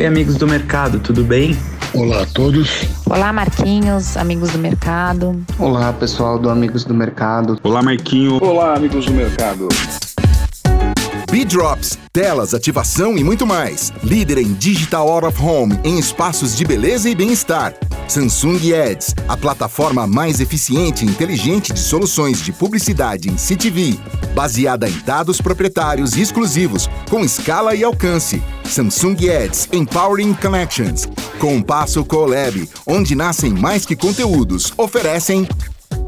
Oi, amigos do mercado, tudo bem? Olá a todos. Olá, Marquinhos, amigos do mercado. Olá, pessoal do Amigos do Mercado. Olá, Marquinho. Olá, amigos do mercado. B-Drops, telas, ativação e muito mais. Líder em Digital Out of Home em espaços de beleza e bem-estar. Samsung Ads, a plataforma mais eficiente e inteligente de soluções de publicidade em CTV, baseada em dados proprietários exclusivos, com escala e alcance. Samsung Ads Empowering Connections. Com Passo Colab, onde nascem mais que conteúdos, oferecem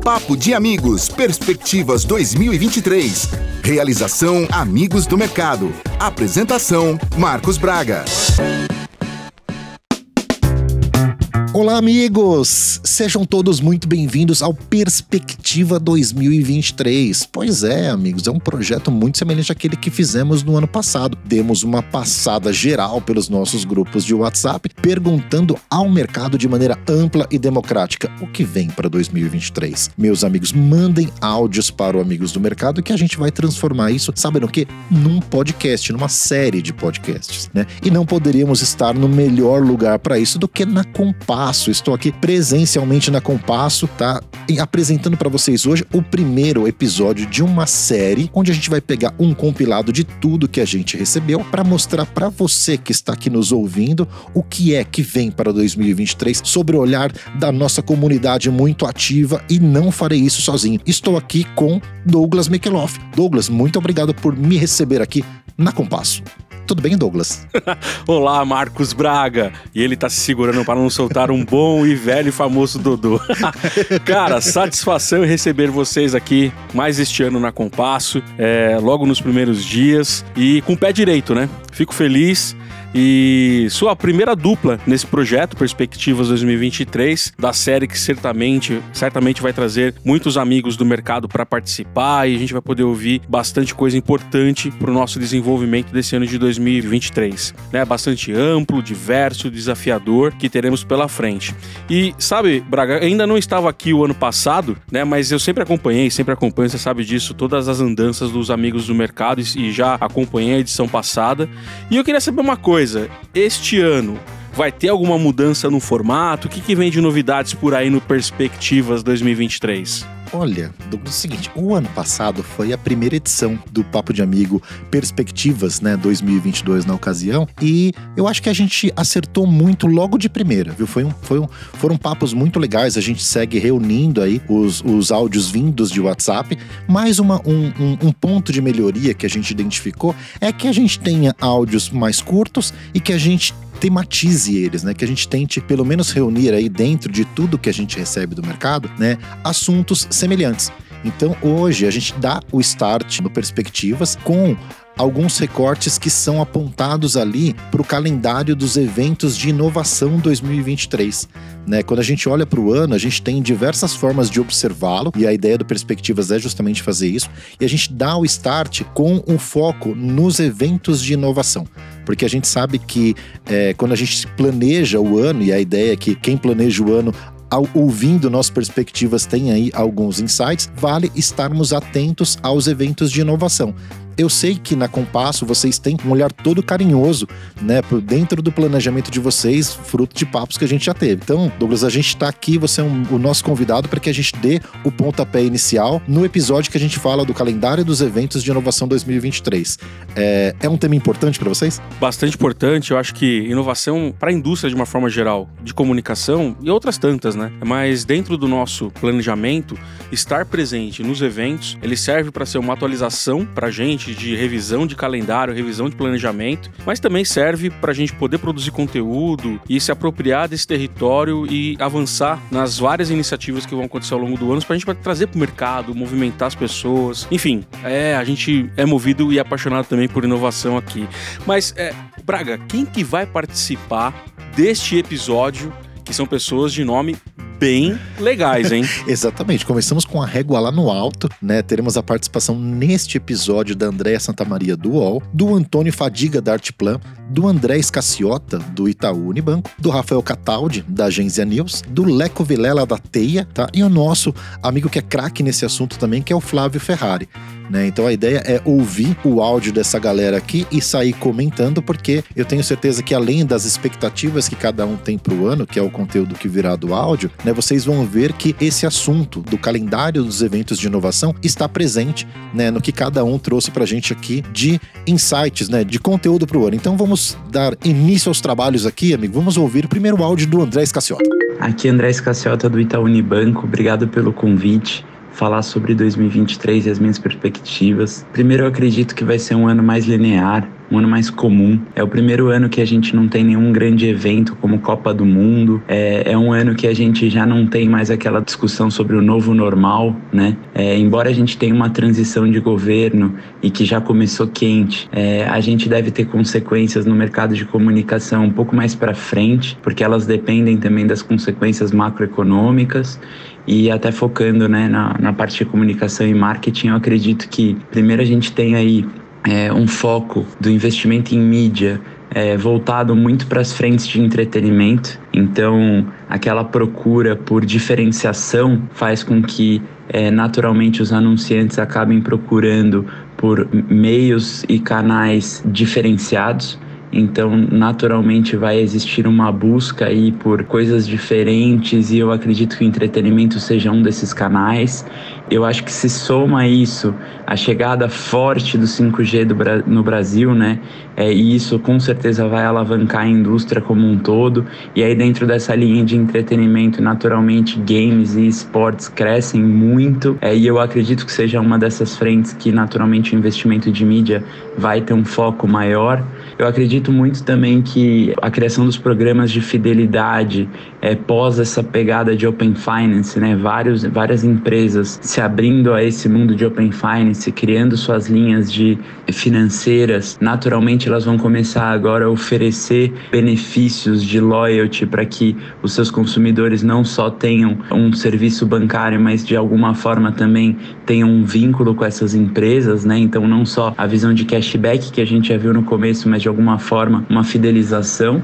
Papo de Amigos Perspectivas 2023. Realização Amigos do Mercado. Apresentação Marcos Braga. Olá, amigos! Sejam todos muito bem-vindos ao Perspectiva 2023. Pois é, amigos, é um projeto muito semelhante àquele que fizemos no ano passado. Demos uma passada geral pelos nossos grupos de WhatsApp, perguntando ao mercado de maneira ampla e democrática o que vem para 2023. Meus amigos, mandem áudios para o Amigos do Mercado que a gente vai transformar isso, sabem no que? Num podcast, numa série de podcasts, né? E não poderíamos estar no melhor lugar para isso do que na Compar Compasso. Estou aqui presencialmente na Compasso, tá? E apresentando para vocês hoje o primeiro episódio de uma série onde a gente vai pegar um compilado de tudo que a gente recebeu para mostrar para você que está aqui nos ouvindo o que é que vem para 2023 sobre o olhar da nossa comunidade muito ativa e não farei isso sozinho. Estou aqui com Douglas Mekeloff. Douglas, muito obrigado por me receber aqui na Compasso. Tudo bem, Douglas? Olá, Marcos Braga. E ele tá se segurando para não soltar um bom e velho e famoso Dodô. Cara, satisfação em receber vocês aqui mais este ano na Compasso, é, logo nos primeiros dias e com o pé direito, né? Fico feliz e sua primeira dupla nesse projeto Perspectivas 2023, da série que certamente, certamente vai trazer muitos amigos do mercado para participar e a gente vai poder ouvir bastante coisa importante para o nosso desenvolvimento desse ano de 2023. Né? Bastante amplo, diverso, desafiador que teremos pela frente. E sabe, Braga, ainda não estava aqui o ano passado, né? Mas eu sempre acompanhei, sempre acompanho, você sabe disso, todas as andanças dos amigos do mercado e já acompanhei a edição passada. E eu queria saber uma coisa coisa, este ano vai ter alguma mudança no formato? O que, que vem de novidades por aí no Perspectivas 2023? Olha, é o seguinte, o ano passado foi a primeira edição do Papo de Amigo Perspectivas, né, 2022 na ocasião, e eu acho que a gente acertou muito logo de primeira, viu? Foi um, foi um, foram papos muito legais, a gente segue reunindo aí os, os áudios vindos de WhatsApp, mais uma, um, um, um ponto de melhoria que a gente identificou é que a gente tenha áudios mais curtos e que a gente tematize eles, né? Que a gente tente pelo menos reunir aí dentro de tudo que a gente recebe do mercado, né? Assuntos semelhantes. Então hoje a gente dá o start no Perspectivas com alguns recortes que são apontados ali para o calendário dos eventos de inovação 2023. Né? Quando a gente olha para o ano, a gente tem diversas formas de observá-lo, e a ideia do Perspectivas é justamente fazer isso, e a gente dá o start com um foco nos eventos de inovação. Porque a gente sabe que é, quando a gente planeja o ano, e a ideia é que quem planeja o ano ao, ouvindo nossas perspectivas tem aí alguns insights, vale estarmos atentos aos eventos de inovação. Eu sei que na Compasso vocês têm um olhar todo carinhoso, né, por dentro do planejamento de vocês, fruto de papos que a gente já teve. Então, Douglas, a gente está aqui, você é um, o nosso convidado para que a gente dê o pontapé inicial no episódio que a gente fala do calendário dos eventos de inovação 2023. É, é um tema importante para vocês? Bastante importante. Eu acho que inovação para a indústria de uma forma geral, de comunicação e outras tantas, né? Mas dentro do nosso planejamento, estar presente nos eventos, ele serve para ser uma atualização para a gente de revisão de calendário, revisão de planejamento, mas também serve para a gente poder produzir conteúdo e se apropriar desse território e avançar nas várias iniciativas que vão acontecer ao longo do ano para a gente trazer para o mercado, movimentar as pessoas. Enfim, é, a gente é movido e apaixonado também por inovação aqui. Mas, é, Braga, quem que vai participar deste episódio? Que são pessoas de nome bem legais, hein? Exatamente. Começamos com a régua lá no alto, né? Teremos a participação neste episódio da Andréa Santamaria do UOL, do Antônio Fadiga da Artplan, do André Escaciota, do Itaú Unibanco, do Rafael Cataldi, da Agência News, do Leco Vilela da Teia, tá? E o nosso amigo que é craque nesse assunto também, que é o Flávio Ferrari. Né? Então a ideia é ouvir o áudio dessa galera aqui e sair comentando, porque eu tenho certeza que além das expectativas que cada um tem pro ano, que é o conteúdo que virá do áudio, né? Vocês vão ver que esse assunto do calendário dos eventos de inovação está presente, né? No que cada um trouxe pra gente aqui de insights, né? De conteúdo pro ano. Então vamos dar início aos trabalhos aqui, amigo. Vamos ouvir o primeiro áudio do André Escaciota. Aqui André Escaciota do Itaú Unibanco, obrigado pelo convite. Falar sobre 2023 e as minhas perspectivas. Primeiro, eu acredito que vai ser um ano mais linear, um ano mais comum. É o primeiro ano que a gente não tem nenhum grande evento como Copa do Mundo. É, é um ano que a gente já não tem mais aquela discussão sobre o novo normal, né? É, embora a gente tenha uma transição de governo e que já começou quente, é, a gente deve ter consequências no mercado de comunicação um pouco mais para frente, porque elas dependem também das consequências macroeconômicas e até focando né, na, na parte de comunicação e marketing, eu acredito que primeiro a gente tem aí é, um foco do investimento em mídia é, voltado muito para as frentes de entretenimento. Então, aquela procura por diferenciação faz com que é, naturalmente os anunciantes acabem procurando por meios e canais diferenciados. Então, naturalmente, vai existir uma busca aí por coisas diferentes e eu acredito que o entretenimento seja um desses canais. Eu acho que se soma isso a chegada forte do 5G do, no Brasil, né? É, e isso com certeza vai alavancar a indústria como um todo. E aí, dentro dessa linha de entretenimento, naturalmente, games e esportes crescem muito. É, e eu acredito que seja uma dessas frentes que, naturalmente, o investimento de mídia vai ter um foco maior. Eu acredito muito também que a criação dos programas de fidelidade é, pós essa pegada de Open Finance, né? Vários, várias empresas se abrindo a esse mundo de Open Finance, criando suas linhas de financeiras, naturalmente elas vão começar agora a oferecer benefícios de loyalty para que os seus consumidores não só tenham um serviço bancário, mas de alguma forma também tenham um vínculo com essas empresas, né? Então não só a visão de cashback que a gente já viu no começo, mas de alguma forma uma fidelização.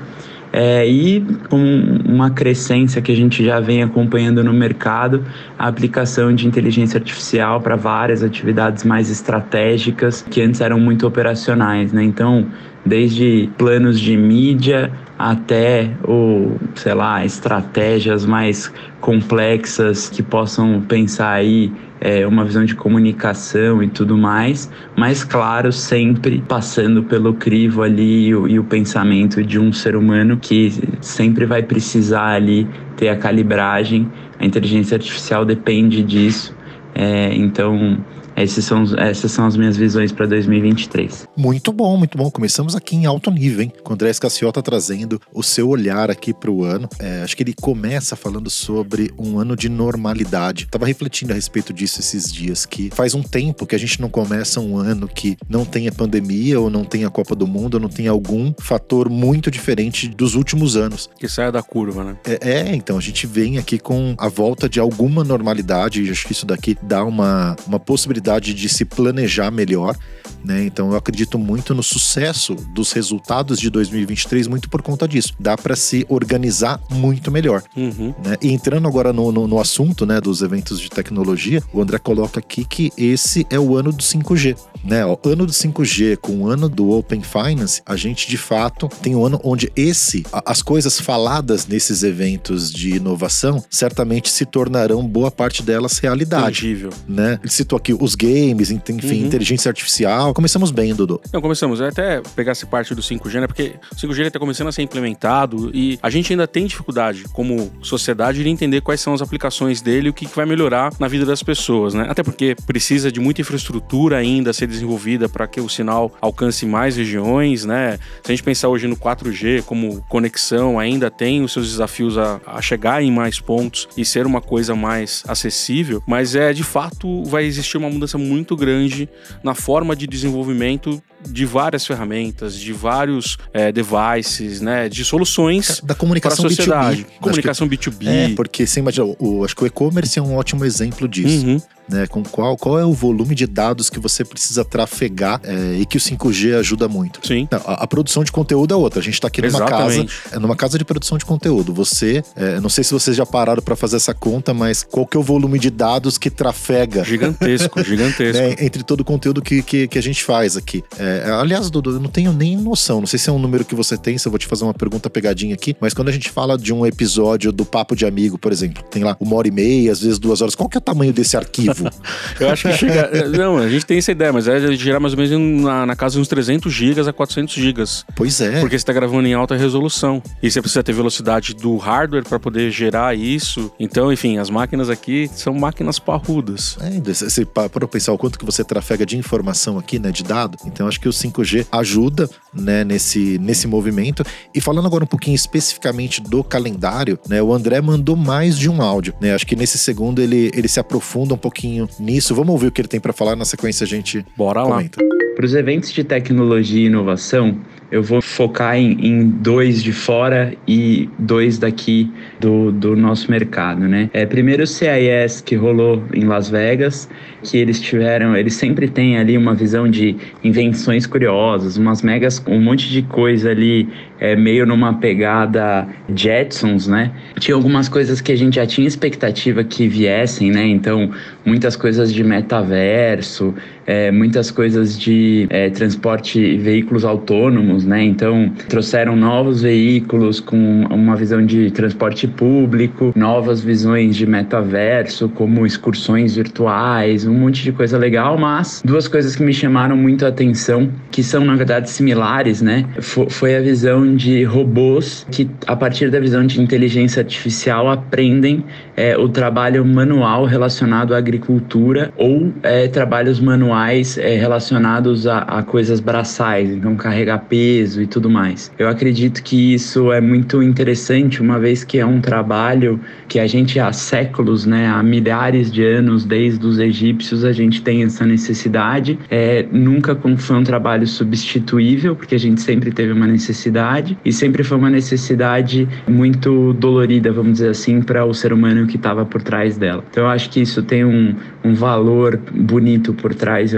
É, e com uma crescência que a gente já vem acompanhando no mercado, a aplicação de inteligência artificial para várias atividades mais estratégicas que antes eram muito operacionais, né? Então, desde planos de mídia até o, sei lá, estratégias mais complexas que possam pensar aí é, uma visão de comunicação e tudo mais, mas claro, sempre passando pelo crivo ali e o, e o pensamento de um ser humano que sempre vai precisar ali ter a calibragem. A inteligência artificial depende disso. É, então, esses são, essas são as minhas visões para 2023. Muito bom, muito bom. Começamos aqui em alto nível, hein? Com o André Escaciota trazendo o seu olhar aqui para o ano. É, acho que ele começa falando sobre um ano de normalidade. Tava refletindo a respeito disso esses dias, que faz um tempo que a gente não começa um ano que não tenha pandemia ou não tenha Copa do Mundo ou não tenha algum fator muito diferente dos últimos anos. Que saia da curva, né? É, é, então, a gente vem aqui com a volta de alguma normalidade e acho que isso daqui dá uma, uma possibilidade possibilidade de se planejar melhor. Né? Então eu acredito muito no sucesso dos resultados de 2023 muito por conta disso. Dá para se organizar muito melhor. Uhum. Né? E entrando agora no, no, no, assunto né, dos eventos de tecnologia, o André coloca aqui que esse é o ano do 5G. Né? O ano do 5G com o ano do Open Finance, a gente de fato tem um ano onde esse, as coisas faladas nesses eventos de inovação, certamente se tornarão boa parte delas realidade. Tangível. Né? Ele citou aqui os games, enfim, uhum. inteligência artificial. Começamos bem, Dudu. Não, começamos. Até pegar essa parte do 5G, né? Porque o 5G está começando a ser implementado e a gente ainda tem dificuldade, como sociedade, de entender quais são as aplicações dele e o que vai melhorar na vida das pessoas, né? Até porque precisa de muita infraestrutura ainda a ser desenvolvida para que o sinal alcance mais regiões, né? Se a gente pensar hoje no 4G como conexão, ainda tem os seus desafios a, a chegar em mais pontos e ser uma coisa mais acessível, mas é de fato vai existir uma mudança mudança muito grande na forma de desenvolvimento de várias ferramentas, de vários é, devices, né, de soluções da comunicação para a sociedade. B2B. Comunicação que, B2B. É, porque você imagina, o, acho que o e-commerce é um ótimo exemplo disso. Uhum. Né? Com qual, qual é o volume de dados que você precisa trafegar é, e que o 5G ajuda muito. Sim. A, a, produção de conteúdo é outra. A gente está aqui numa Exatamente. casa, é numa casa de produção de conteúdo. Você, é, não sei se vocês já pararam para fazer essa conta, mas qual que é o volume de dados que trafega? Gigantesco, gigantesco. né, entre todo o conteúdo que, que, que a gente faz aqui. É, aliás, Dudu, eu não tenho nem noção. Não sei se é um número que você tem, se eu vou te fazer uma pergunta pegadinha aqui, mas quando a gente fala de um episódio do Papo de Amigo, por exemplo, tem lá uma hora e meia, às vezes duas horas. Qual que é o tamanho desse arquivo? eu acho que chega. Não, a gente tem essa ideia, mas é gerar mais ou menos na, na casa de uns 300 gigas a 400 gigas. Pois é. Porque você está gravando em alta resolução. E você precisa ter velocidade do hardware para poder gerar isso. Então, enfim, as máquinas aqui são máquinas parrudas. É, você para pensar o quanto que você trafega de informação aqui, né, de dado. Então, acho que o 5G ajuda, né, nesse, nesse movimento. E falando agora um pouquinho especificamente do calendário, né, o André mandou mais de um áudio, né? Acho que nesse segundo ele, ele se aprofunda um pouquinho nisso. Vamos ouvir o que ele tem para falar na sequência a gente Bora comenta. lá. Para os eventos de tecnologia e inovação, eu vou focar em, em, dois de fora e dois daqui do, do nosso mercado, né? É, primeiro o CIS que rolou em Las Vegas, que eles tiveram, eles sempre têm ali uma visão de invenções curiosas, umas megas, um monte de coisa ali, é, meio numa pegada Jetsons, né? Tinha algumas coisas que a gente já tinha expectativa que viessem, né? Então, muitas coisas de metaverso, é, muitas coisas de é, transporte e veículos autônomos, né? Então trouxeram novos veículos com uma visão de transporte público, novas visões de metaverso, como excursões virtuais, um monte de coisa legal. Mas duas coisas que me chamaram muito a atenção, que são na verdade similares, né? Foi a visão de robôs que a partir da visão de inteligência artificial aprendem é, o trabalho manual relacionado à agricultura ou é, trabalhos manuais é, relacionados a, a, coisas braçais, então carregar peso e tudo mais. Eu acredito que isso é muito interessante, uma vez que é um trabalho que a gente há séculos, né, há milhares de anos, desde os egípcios, a gente tem essa necessidade. É, nunca foi um trabalho substituível, porque a gente sempre teve uma necessidade e sempre foi uma necessidade muito dolorida, vamos dizer assim, para o ser humano que estava por trás dela. Então eu acho que isso tem um, um valor bonito por trás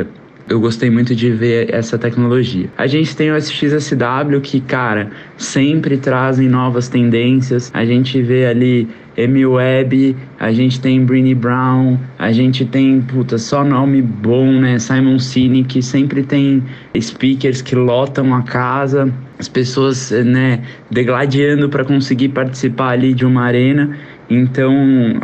eu gostei muito de ver essa tecnologia. A gente tem o SXSW que, cara, sempre trazem novas tendências. A gente vê ali M-Web, a gente tem Brini Brown, a gente tem, puta, só nome bom, né? Simon Sinek, sempre tem speakers que lotam a casa, as pessoas, né, degladiando para conseguir participar ali de uma arena. Então,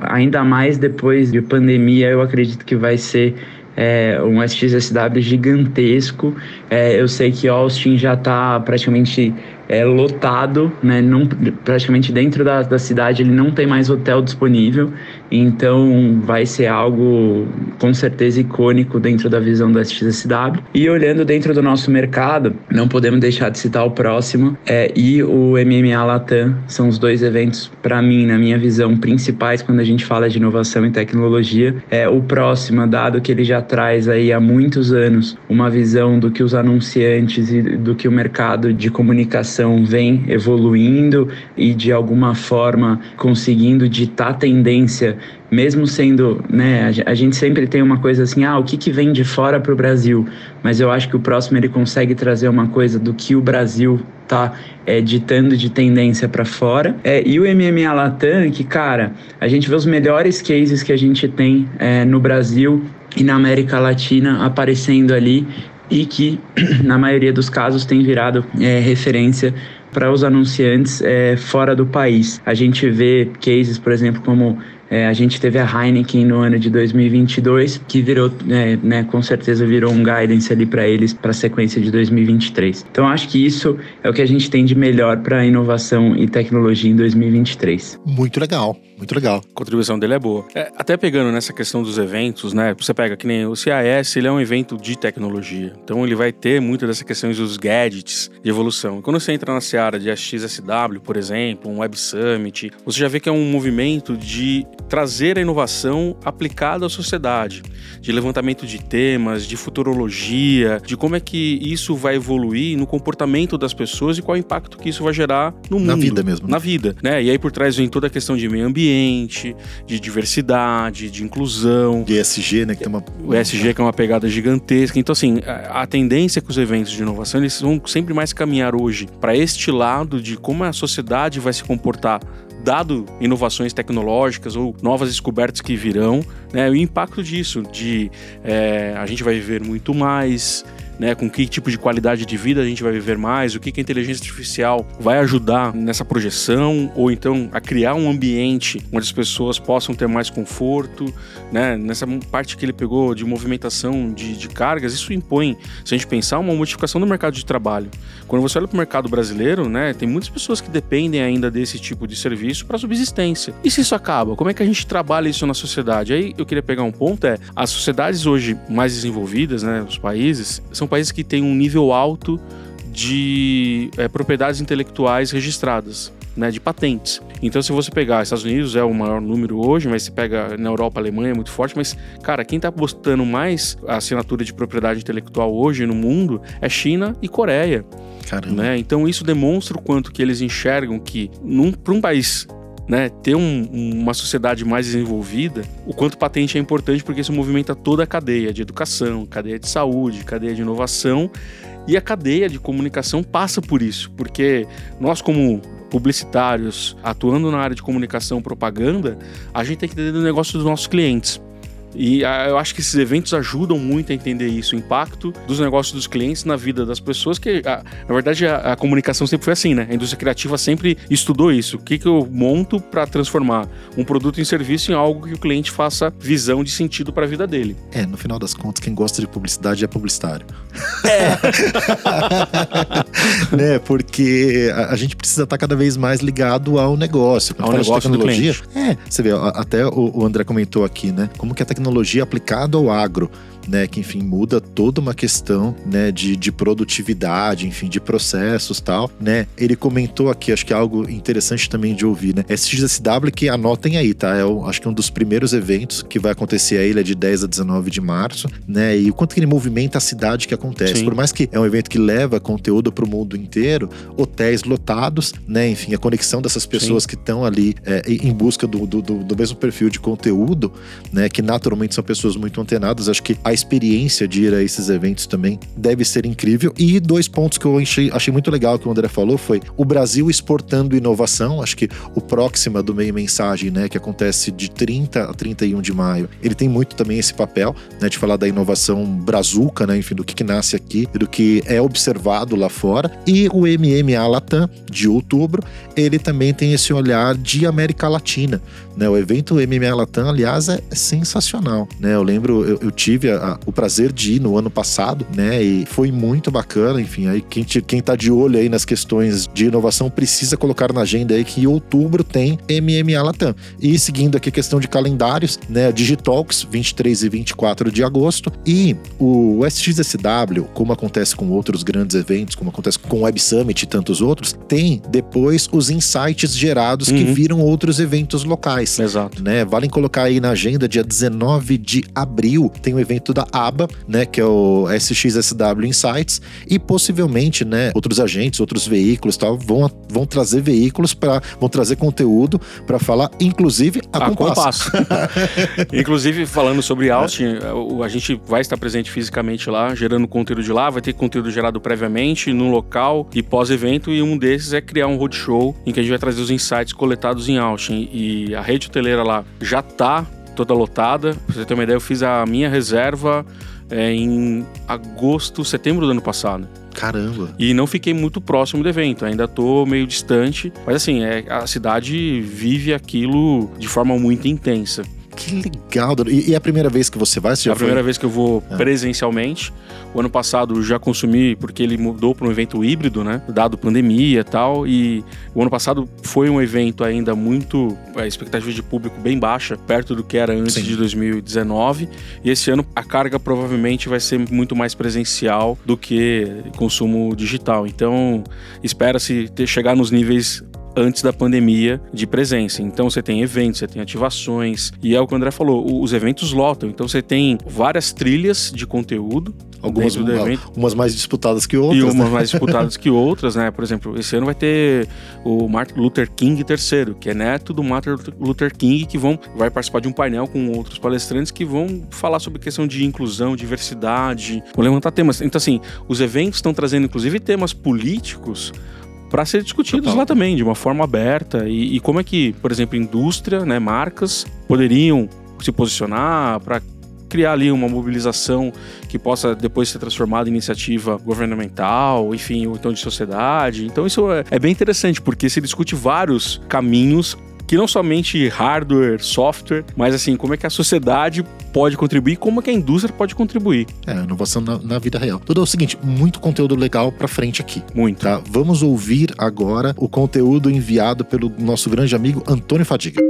ainda mais depois de pandemia, eu acredito que vai ser é, um SXSW gigantesco. É, eu sei que Austin já está praticamente é, lotado, né? Não, praticamente dentro da, da cidade ele não tem mais hotel disponível, então vai ser algo com certeza icônico dentro da visão da SXSW. E olhando dentro do nosso mercado, não podemos deixar de citar o próximo é, e o MMA Latam, são os dois eventos para mim, na minha visão, principais quando a gente fala de inovação e tecnologia. É o próximo, dado que ele já traz aí há muitos anos uma visão do que os anunciantes e do que o mercado de comunicação vem evoluindo e de alguma forma conseguindo ditar tendência, mesmo sendo, né, a gente sempre tem uma coisa assim, ah, o que, que vem de fora para o Brasil, mas eu acho que o próximo ele consegue trazer uma coisa do que o Brasil tá é, ditando de tendência para fora. É, e o MMA Latam, que, cara, a gente vê os melhores cases que a gente tem é, no Brasil e na América Latina aparecendo ali e que, na maioria dos casos, tem virado é, referência para os anunciantes é, fora do país. A gente vê cases, por exemplo, como é, a gente teve a Heineken no ano de 2022, que virou, é, né, com certeza virou um guidance ali para eles para a sequência de 2023. Então acho que isso é o que a gente tem de melhor para inovação e tecnologia em 2023. Muito legal, muito legal. A contribuição dele é boa. É, até pegando nessa questão dos eventos, né? Você pega que nem o CIS, ele é um evento de tecnologia. Então ele vai ter muitas dessas questões dos gadgets de evolução. quando você entra na seara de XSW, por exemplo, um Web Summit, você já vê que é um movimento de trazer a inovação aplicada à sociedade, de levantamento de temas, de futurologia, de como é que isso vai evoluir no comportamento das pessoas e qual é o impacto que isso vai gerar no mundo. Na vida mesmo. Na vida, né? E aí por trás vem toda a questão de meio ambiente ambiente, de diversidade, de inclusão. De ESG, né? Que tem uma... O ESG que é uma pegada gigantesca. Então, assim, a, a tendência é que os eventos de inovação eles vão sempre mais caminhar hoje para este lado de como a sociedade vai se comportar dado inovações tecnológicas ou novas descobertas que virão, né, o impacto disso, de é, a gente vai viver muito mais, né, com que tipo de qualidade de vida a gente vai viver mais, o que, que a inteligência artificial vai ajudar nessa projeção, ou então a criar um ambiente onde as pessoas possam ter mais conforto, né, nessa parte que ele pegou de movimentação de, de cargas, isso impõe, se a gente pensar, uma modificação do mercado de trabalho. Quando você olha para o mercado brasileiro, né, tem muitas pessoas que dependem ainda desse tipo de serviço para subsistência. E se isso acaba, como é que a gente trabalha isso na sociedade? Aí eu queria pegar um ponto, é, as sociedades hoje mais desenvolvidas, né, os países, são são países que têm um nível alto de é, propriedades intelectuais registradas. Né, de patentes. Então, se você pegar Estados Unidos é o maior número hoje, mas se pega na Europa, a Alemanha é muito forte, mas cara, quem está postando mais a assinatura de propriedade intelectual hoje no mundo é China e Coreia. Né? Então, isso demonstra o quanto que eles enxergam que para um país né, ter um, uma sociedade mais desenvolvida, o quanto patente é importante porque isso movimenta toda a cadeia de educação, cadeia de saúde, cadeia de inovação e a cadeia de comunicação passa por isso, porque nós como publicitários atuando na área de comunicação, propaganda, a gente tem que entender o negócio dos nossos clientes. E ah, eu acho que esses eventos ajudam muito a entender isso, o impacto dos negócios dos clientes na vida das pessoas, que a, ah, na verdade a, a, comunicação sempre foi assim, né? A indústria criativa sempre estudou isso. O que, que eu monto para transformar um produto em serviço em algo que o cliente faça visão de sentido para a vida dele. É, no final das contas, quem gosta de publicidade é publicitário. É. né? Porque a, a, gente precisa estar cada vez mais ligado ao negócio. Quando ao negócio de tecnologia, é, você vê, até o, o André comentou aqui, né? Como que a tecnologia tecnologia aplicada ao agro né, que enfim muda toda uma questão, né, de, de produtividade, enfim, de processos tal, né? Ele comentou aqui, acho que é algo interessante também de ouvir, né? SXSW que anotem aí, tá? É o, acho que é um dos primeiros eventos que vai acontecer aí, ele é de 10 a 19 de março, né? E o quanto que ele movimenta a cidade que acontece. Sim. Por mais que é um evento que leva conteúdo para o mundo inteiro, hotéis lotados, né? Enfim, a conexão dessas pessoas Sim. que estão ali é, em busca do, do, do, mesmo perfil de conteúdo, né? Que naturalmente são pessoas muito antenadas. Acho que a experiência de ir a esses eventos também deve ser incrível. E dois pontos que eu achei, achei muito legal que o André falou foi o Brasil exportando inovação. Acho que o Próxima do Meio Mensagem, né, que acontece de 30 a 31 de maio, ele tem muito também esse papel, né, de falar da inovação brazuca, né, enfim, do que, que nasce aqui do que é observado lá fora. E o MMA Latam, de outubro, ele também tem esse olhar de América Latina. Né? O evento MMA Latam, aliás, é sensacional. Né? Eu lembro, eu, eu tive a, a, o prazer de ir no ano passado, né? E foi muito bacana. Enfim, aí quem, te, quem tá de olho aí nas questões de inovação precisa colocar na agenda aí que em outubro tem MMA Latam. E seguindo aqui a questão de calendários, né? Digitalks, 23 e 24 de agosto. E o SXSW, como acontece com outros grandes eventos, como acontece com o Web Summit e tantos outros, tem depois os insights gerados uhum. que viram outros eventos locais. Exato. Né? Vale colocar aí na agenda, dia 19 de abril, tem o um evento da ABA, né? Que é o SXSW Insights, e possivelmente, né, outros agentes, outros veículos tal, vão, vão trazer veículos para vão trazer conteúdo para falar, inclusive, a, a compasso. compasso. inclusive, falando sobre Austin, a gente vai estar presente fisicamente lá, gerando conteúdo de lá, vai ter conteúdo gerado previamente no local e pós-evento, e um desses é criar um roadshow em que a gente vai trazer os insights coletados em Austin. E a rede rede hoteleira lá já tá toda lotada. Pra você ter uma ideia, eu fiz a minha reserva é, em agosto, setembro do ano passado. Caramba! E não fiquei muito próximo do evento, ainda tô meio distante. Mas assim, é, a cidade vive aquilo de forma muito intensa. Que legal! E, e é a primeira vez que você vai? Você é a primeira vez que eu vou é. presencialmente. O ano passado já consumi porque ele mudou para um evento híbrido, né? Dado pandemia e tal. E o ano passado foi um evento ainda muito. A expectativa de público bem baixa, perto do que era antes Sim. de 2019. E esse ano a carga provavelmente vai ser muito mais presencial do que consumo digital. Então espera-se chegar nos níveis antes da pandemia de presença. Então você tem eventos, você tem ativações, e é o que o André falou, os eventos lotam. Então você tem várias trilhas de conteúdo Algumas, do evento. Umas mais disputadas que outras. E umas né? mais disputadas que outras, né? Por exemplo, esse ano vai ter o Martin Luther King III, que é neto do Martin Luther King, que vão, vai participar de um painel com outros palestrantes que vão falar sobre questão de inclusão, diversidade, vão levantar temas. Então, assim, os eventos estão trazendo, inclusive, temas políticos para ser discutidos Total. lá também, de uma forma aberta. E, e, como é que, por exemplo, indústria, né, marcas poderiam se posicionar para criar ali uma mobilização que possa depois ser transformada em iniciativa governamental, enfim, ou então de sociedade. Então isso é, é bem interessante, porque se discute vários caminhos que não somente hardware, software, mas assim, como é que a sociedade pode contribuir, como é que a indústria pode contribuir. É, inovação na, na vida real. Tudo é o seguinte, muito conteúdo legal pra frente aqui. Muito. Tá? Vamos ouvir agora o conteúdo enviado pelo nosso grande amigo Antônio Fadiga.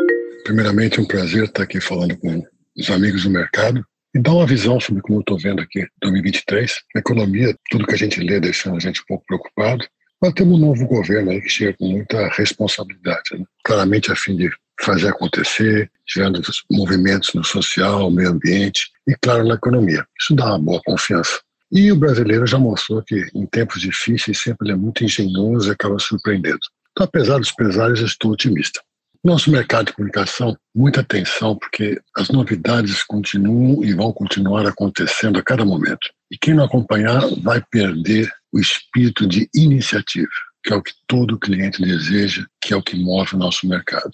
Primeiramente, um prazer estar aqui falando com os amigos do mercado e dar uma visão sobre como eu estou vendo aqui 2023. A economia, tudo que a gente lê deixando a gente um pouco preocupado. Nós temos um novo governo aí que chega com muita responsabilidade, né? claramente a fim de fazer acontecer, gerando movimentos no social, meio ambiente e, claro, na economia. Isso dá uma boa confiança. E o brasileiro já mostrou que, em tempos difíceis, sempre é muito engenhoso e acaba surpreendendo. Então, apesar dos pesares, eu estou otimista. Nosso mercado de comunicação, muita atenção, porque as novidades continuam e vão continuar acontecendo a cada momento. E quem não acompanhar vai perder o espírito de iniciativa, que é o que todo cliente deseja, que é o que move o nosso mercado.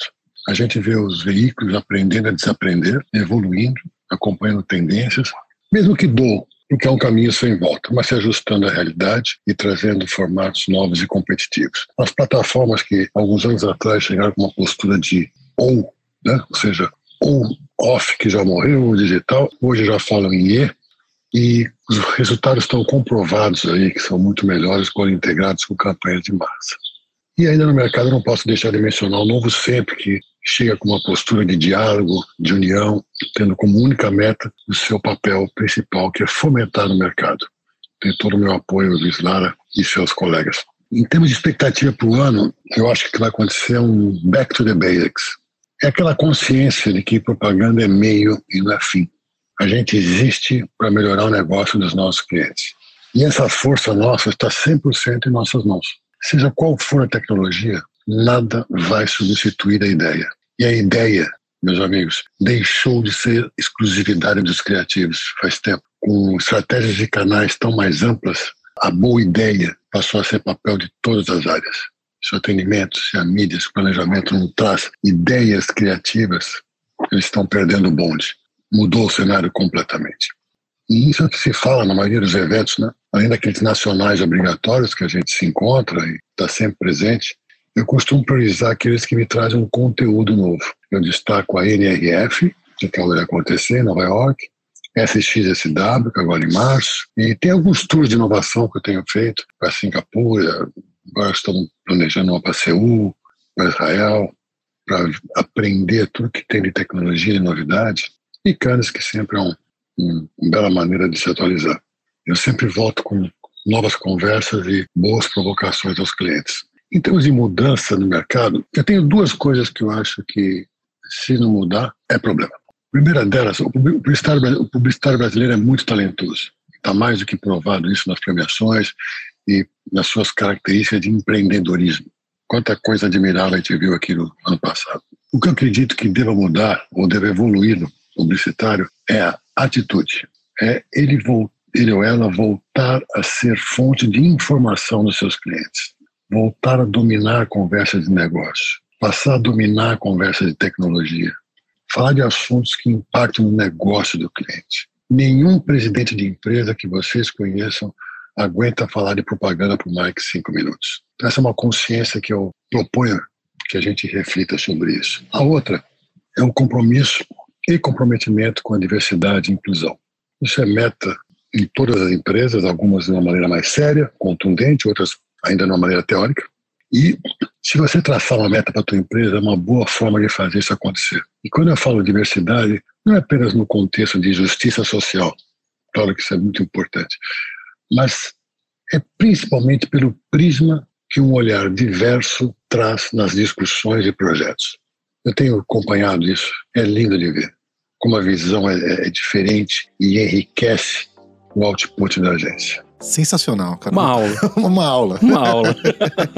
A gente vê os veículos aprendendo a desaprender, evoluindo, acompanhando tendências, mesmo que dou, porque é um caminho sem volta, mas se ajustando à realidade e trazendo formatos novos e competitivos. As plataformas que alguns anos atrás chegaram com uma postura de ou, né? ou seja, ou off que já morreu, ou digital, hoje já falam em E, e os resultados estão comprovados aí que são muito melhores quando integrados com campanhas de massa. E ainda no mercado não posso deixar de mencionar o Novo Sempre, que chega com uma postura de diálogo, de união, tendo como única meta o seu papel principal, que é fomentar o mercado. Tem todo o meu apoio, Luiz Lara e seus colegas. Em termos de expectativa para o ano, eu acho que vai acontecer um back to the basics. É aquela consciência de que propaganda é meio e não é fim. A gente existe para melhorar o negócio dos nossos clientes. E essa força nossa está 100% em nossas mãos. Seja qual for a tecnologia, nada vai substituir a ideia. E a ideia, meus amigos, deixou de ser exclusividade dos criativos faz tempo. Com estratégias e canais tão mais amplas, a boa ideia passou a ser papel de todas as áreas. Se o atendimento, se a mídia, se o planejamento não traz ideias criativas, eles estão perdendo o bonde. Mudou o cenário completamente. E isso é que se fala na maioria dos eventos, né? além daqueles nacionais obrigatórios que a gente se encontra e está sempre presente, eu costumo priorizar aqueles que me trazem um conteúdo novo. Eu destaco a NRF, que acaba de acontecer em Nova York, SXSW, que agora em março, e tem alguns tours de inovação que eu tenho feito para Singapura, agora estamos planejando uma para Seul, para Israel, para aprender tudo que tem de tecnologia e novidade, e Cannes, que sempre é um, um, uma bela maneira de se atualizar. Eu sempre volto com novas conversas e boas provocações aos clientes. Em termos de mudança no mercado, eu tenho duas coisas que eu acho que, se não mudar, é problema. Primeira delas, o publicitário, o publicitário brasileiro é muito talentoso. Está mais do que provado isso nas premiações e nas suas características de empreendedorismo. Quanta coisa admirável a gente viu aqui no ano passado. O que eu acredito que deva mudar ou deve evoluir no publicitário é a atitude. É ele, ele ou ela voltar a ser fonte de informação dos seus clientes voltar a dominar a conversa de negócio, passar a dominar a conversa de tecnologia, falar de assuntos que impactam no negócio do cliente. Nenhum presidente de empresa que vocês conheçam aguenta falar de propaganda por mais que cinco minutos. Então, essa é uma consciência que eu proponho que a gente reflita sobre isso. A outra é o compromisso e comprometimento com a diversidade e inclusão. Isso é meta em todas as empresas, algumas de uma maneira mais séria, contundente, outras ainda de uma maneira teórica. E se você traçar uma meta para a tua empresa, é uma boa forma de fazer isso acontecer. E quando eu falo diversidade, não é apenas no contexto de justiça social, claro que isso é muito importante, mas é principalmente pelo prisma que um olhar diverso traz nas discussões e projetos. Eu tenho acompanhado isso, é lindo de ver como a visão é, é diferente e enriquece o output da agência. Sensacional, cara. Uma aula. Uma aula. Uma aula.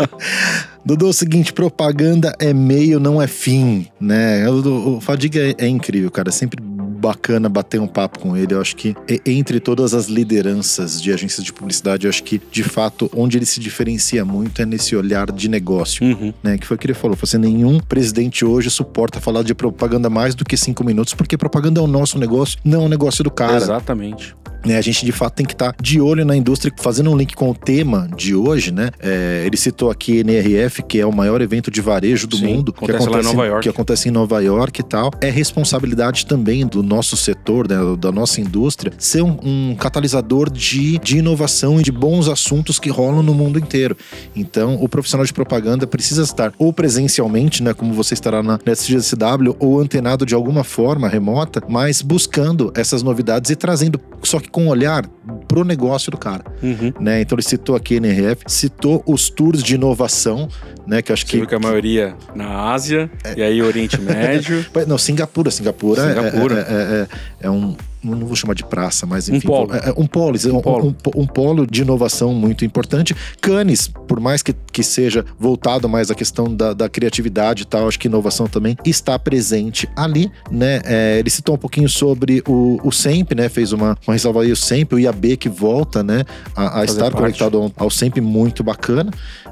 Dudu, é o seguinte, propaganda é meio, não é fim, né? O, o Fadiga é, é, incrível, cara. Sempre bacana bater um papo com ele. Eu acho que entre todas as lideranças de agências de publicidade, eu acho que, de fato, onde ele se diferencia muito é nesse olhar de negócio, uhum. né? Que foi o que ele falou. Você nenhum presidente hoje suporta falar de propaganda mais do que cinco minutos, porque propaganda é o nosso negócio, não é o negócio do cara. Exatamente. Né, a gente de fato tem que estar tá de olho na indústria, fazendo um link com o tema de hoje, né? É, ele citou aqui NRF, que é o maior evento de varejo do Sim, mundo, acontece que acontece, em Nova York. que acontece em Nova York e tal. É responsabilidade também do nosso setor, né, da nossa indústria, ser um, um catalisador de, de inovação e de bons assuntos que rolam no mundo inteiro. Então, o profissional de propaganda precisa estar ou presencialmente, né, como você estará na SGSW, ou antenado de alguma forma remota, mas buscando essas novidades e trazendo, só que com um olhar pro negócio do cara. Uhum. Né? Então ele citou aqui a NRF, citou os tours de inovação, né? Que acho Você que. que a maioria na Ásia, é. e aí Oriente Médio. Não, Singapura. Singapura, é, Singapura. É, é, é, é um não vou chamar de praça, mas enfim. Um polo. É, um polo, um, polo. Um, um, polo de inovação muito importante. Cannes, por mais que, que seja voltado mais à questão da, da criatividade e tal, acho que inovação também está presente ali, né? É, ele citou um pouquinho sobre o, o SEMP, né? Fez uma, uma ressalva aí, o SEMP, o IAB que volta, né? A, a estar parte. conectado ao, ao SEMP muito bacana,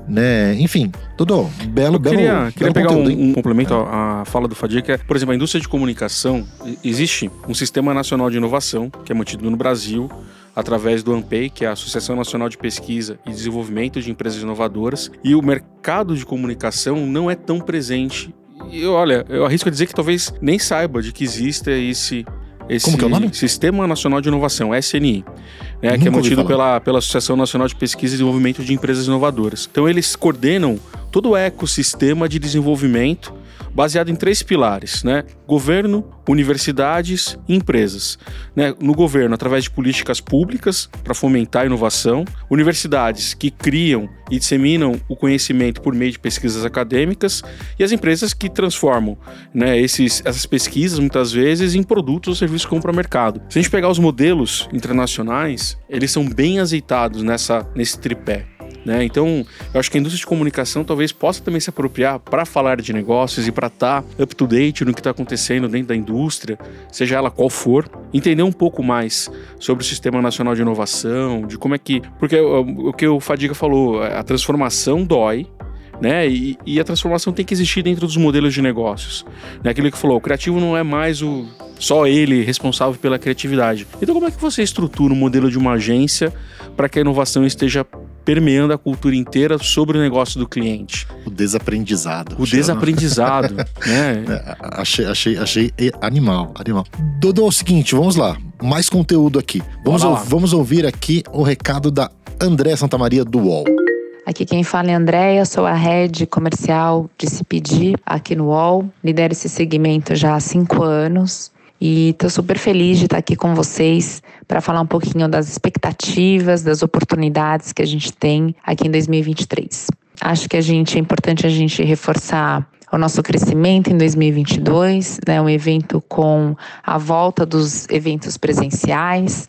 né? Enfim, tudo belo, Eu belo. Queria, belo queria pegar conteúdo, um, um, complemento à, à fala do Fadia, que é, por exemplo, a indústria de comunicação, existe um sistema nacional de inovação, que é mantido no Brasil através do ANPEI, que é a Associação Nacional de Pesquisa e Desenvolvimento de Empresas Inovadoras, e o mercado de comunicação não é tão presente. E olha, eu arrisco a dizer que talvez nem saiba de que exista esse esse Como que é o nome? Sistema Nacional de Inovação, SNI, né, que é mantido pela, pela Associação Nacional de Pesquisa e Desenvolvimento de Empresas Inovadoras. Então eles coordenam todo o ecossistema de desenvolvimento baseado em três pilares, né? Governo, universidades e empresas. Né? No governo, através de políticas públicas para fomentar a inovação, universidades que criam e disseminam o conhecimento por meio de pesquisas acadêmicas e as empresas que transformam né, esses, essas pesquisas, muitas vezes, em produtos ou serviços que compram mercado. Se a gente pegar os modelos internacionais, eles são bem azeitados nessa, nesse tripé. Né? Então, eu acho que a indústria de comunicação talvez possa também se apropriar para falar de negócios e para estar tá up to date no que está acontecendo dentro da indústria, seja ela qual for, entender um pouco mais sobre o Sistema Nacional de Inovação, de como é que. Porque o, o que o Fadiga falou, a transformação dói, né? E, e, a transformação tem que existir dentro dos modelos de negócios. Né? Aquilo que falou, o criativo não é mais o só ele responsável pela criatividade. Então, como é que você estrutura o um modelo de uma agência para que a inovação esteja permeando a cultura inteira sobre o negócio do cliente. O desaprendizado. O desaprendizado, né? É, achei, achei, achei animal, animal. Dodô, é o seguinte, vamos lá. Mais conteúdo aqui. Vamos, ou, vamos ouvir aqui o recado da André Santamaria do UOL. Aqui quem fala é Andréia, sou a head comercial de CPD aqui no UOL. Lidero esse segmento já há cinco anos. E estou super feliz de estar aqui com vocês para falar um pouquinho das expectativas, das oportunidades que a gente tem aqui em 2023. Acho que a gente é importante a gente reforçar o nosso crescimento em 2022, né, um evento com a volta dos eventos presenciais,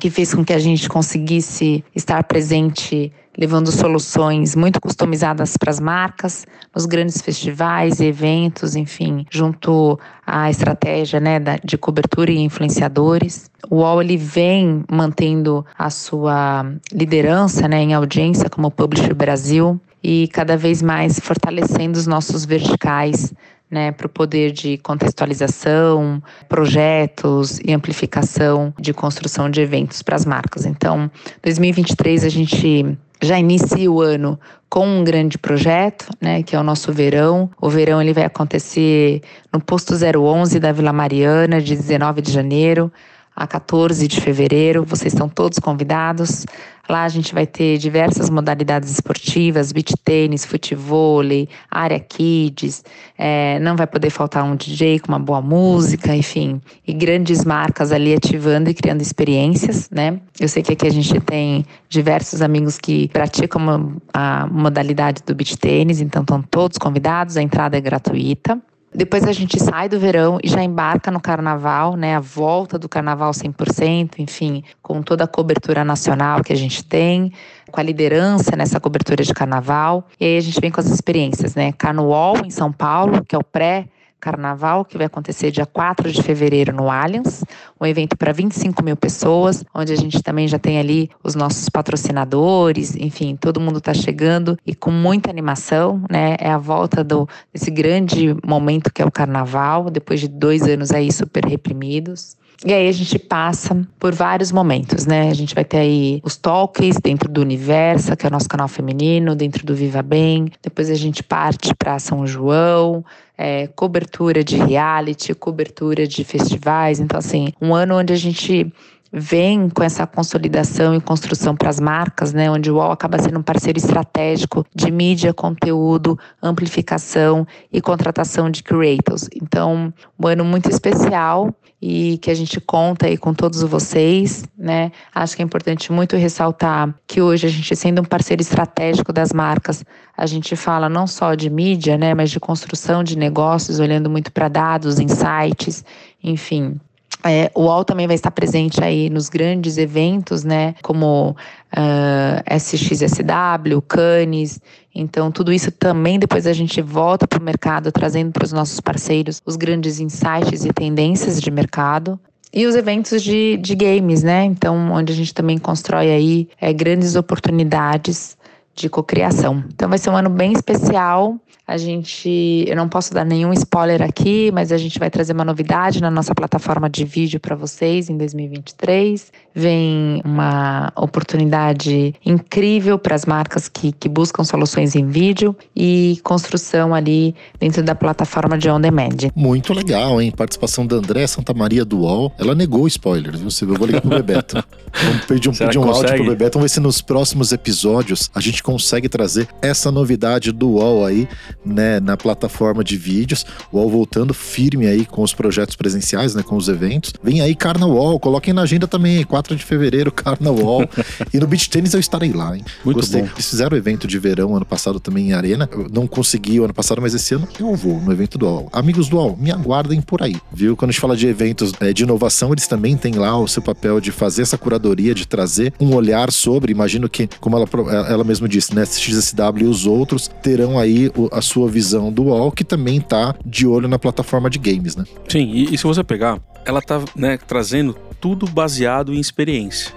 que fez com que a gente conseguisse estar presente levando soluções muito customizadas para as marcas, nos grandes festivais eventos, enfim, junto à estratégia né, de cobertura e influenciadores. O UOL ele vem mantendo a sua liderança né, em audiência como Publisher Brasil e cada vez mais fortalecendo os nossos verticais né, para o poder de contextualização, projetos e amplificação de construção de eventos para as marcas. Então, 2023 a gente já inicia o ano com um grande projeto, né, que é o nosso verão. O verão ele vai acontecer no posto 011 da Vila Mariana, de 19 de janeiro a 14 de fevereiro. Vocês estão todos convidados. Lá a gente vai ter diversas modalidades esportivas, beach tênis, futevôlei, área kids. É, não vai poder faltar um DJ com uma boa música, enfim. E grandes marcas ali ativando e criando experiências, né? Eu sei que aqui a gente tem diversos amigos que praticam a modalidade do beach tênis, então estão todos convidados. A entrada é gratuita. Depois a gente sai do verão e já embarca no carnaval, né? A volta do carnaval 100%, enfim, com toda a cobertura nacional que a gente tem, com a liderança nessa cobertura de carnaval. E aí a gente vem com as experiências, né? Carnaval em São Paulo, que é o pré Carnaval, que vai acontecer dia 4 de fevereiro no Allianz, um evento para 25 mil pessoas, onde a gente também já tem ali os nossos patrocinadores, enfim, todo mundo está chegando e com muita animação, né? É a volta do, desse grande momento que é o Carnaval, depois de dois anos aí super reprimidos. E aí a gente passa por vários momentos, né? A gente vai ter aí os talks dentro do Universa, que é o nosso canal feminino, dentro do Viva Bem. Depois a gente parte para São João, é, cobertura de reality, cobertura de festivais. Então, assim, um ano onde a gente vem com essa consolidação e construção para as marcas, né, onde o UOL acaba sendo um parceiro estratégico de mídia, conteúdo, amplificação e contratação de creators. Então, um ano muito especial e que a gente conta aí com todos vocês, né? Acho que é importante muito ressaltar que hoje a gente sendo um parceiro estratégico das marcas, a gente fala não só de mídia, né, mas de construção de negócios, olhando muito para dados, insights, enfim, é, o UOL também vai estar presente aí nos grandes eventos, né, como uh, ah, SXSW, Cannes. Então, tudo isso também depois a gente volta para o mercado, trazendo para os nossos parceiros os grandes insights e tendências de mercado. E os eventos de, de games, né? Então, onde a gente também constrói aí é, grandes oportunidades de cocriação. Então, vai ser um ano bem especial a gente, eu não posso dar nenhum spoiler aqui, mas a gente vai trazer uma novidade na nossa plataforma de vídeo para vocês em 2023. Vem uma oportunidade incrível para as marcas que, que buscam soluções em vídeo e construção ali dentro da plataforma de on demand. Muito legal, hein? Participação da André Santa Maria do UOL. Ela negou spoilers, viu? Eu vou ligar pro Bebeto. Vamos pedir um, pedir um áudio pro Bebeto. Vamos ver se nos próximos episódios a gente consegue trazer essa novidade do UOL aí né, na plataforma de vídeos. O UOL voltando firme aí com os projetos presenciais, né, com os eventos. Vem aí Carnaval, coloquem na agenda também, 4 de fevereiro, Carnaval. e no Beach Tennis eu estarei lá, hein? Muito Gostei. bom. Eles fizeram o evento de verão ano passado também em Arena. Eu não consegui o ano passado, mas esse ano eu vou no evento do UOL. Amigos do UOL, me aguardem por aí, viu? Quando a gente fala de eventos é, de inovação, eles também têm lá o seu papel de fazer essa curadoria, de trazer um olhar sobre, imagino que, como ela, ela mesma disse, né, XSW e os outros terão aí a sua visão do UOL, que também tá de olho na plataforma de games, né? Sim, e, e se você pegar, ela tá né, trazendo tudo baseado em experiência.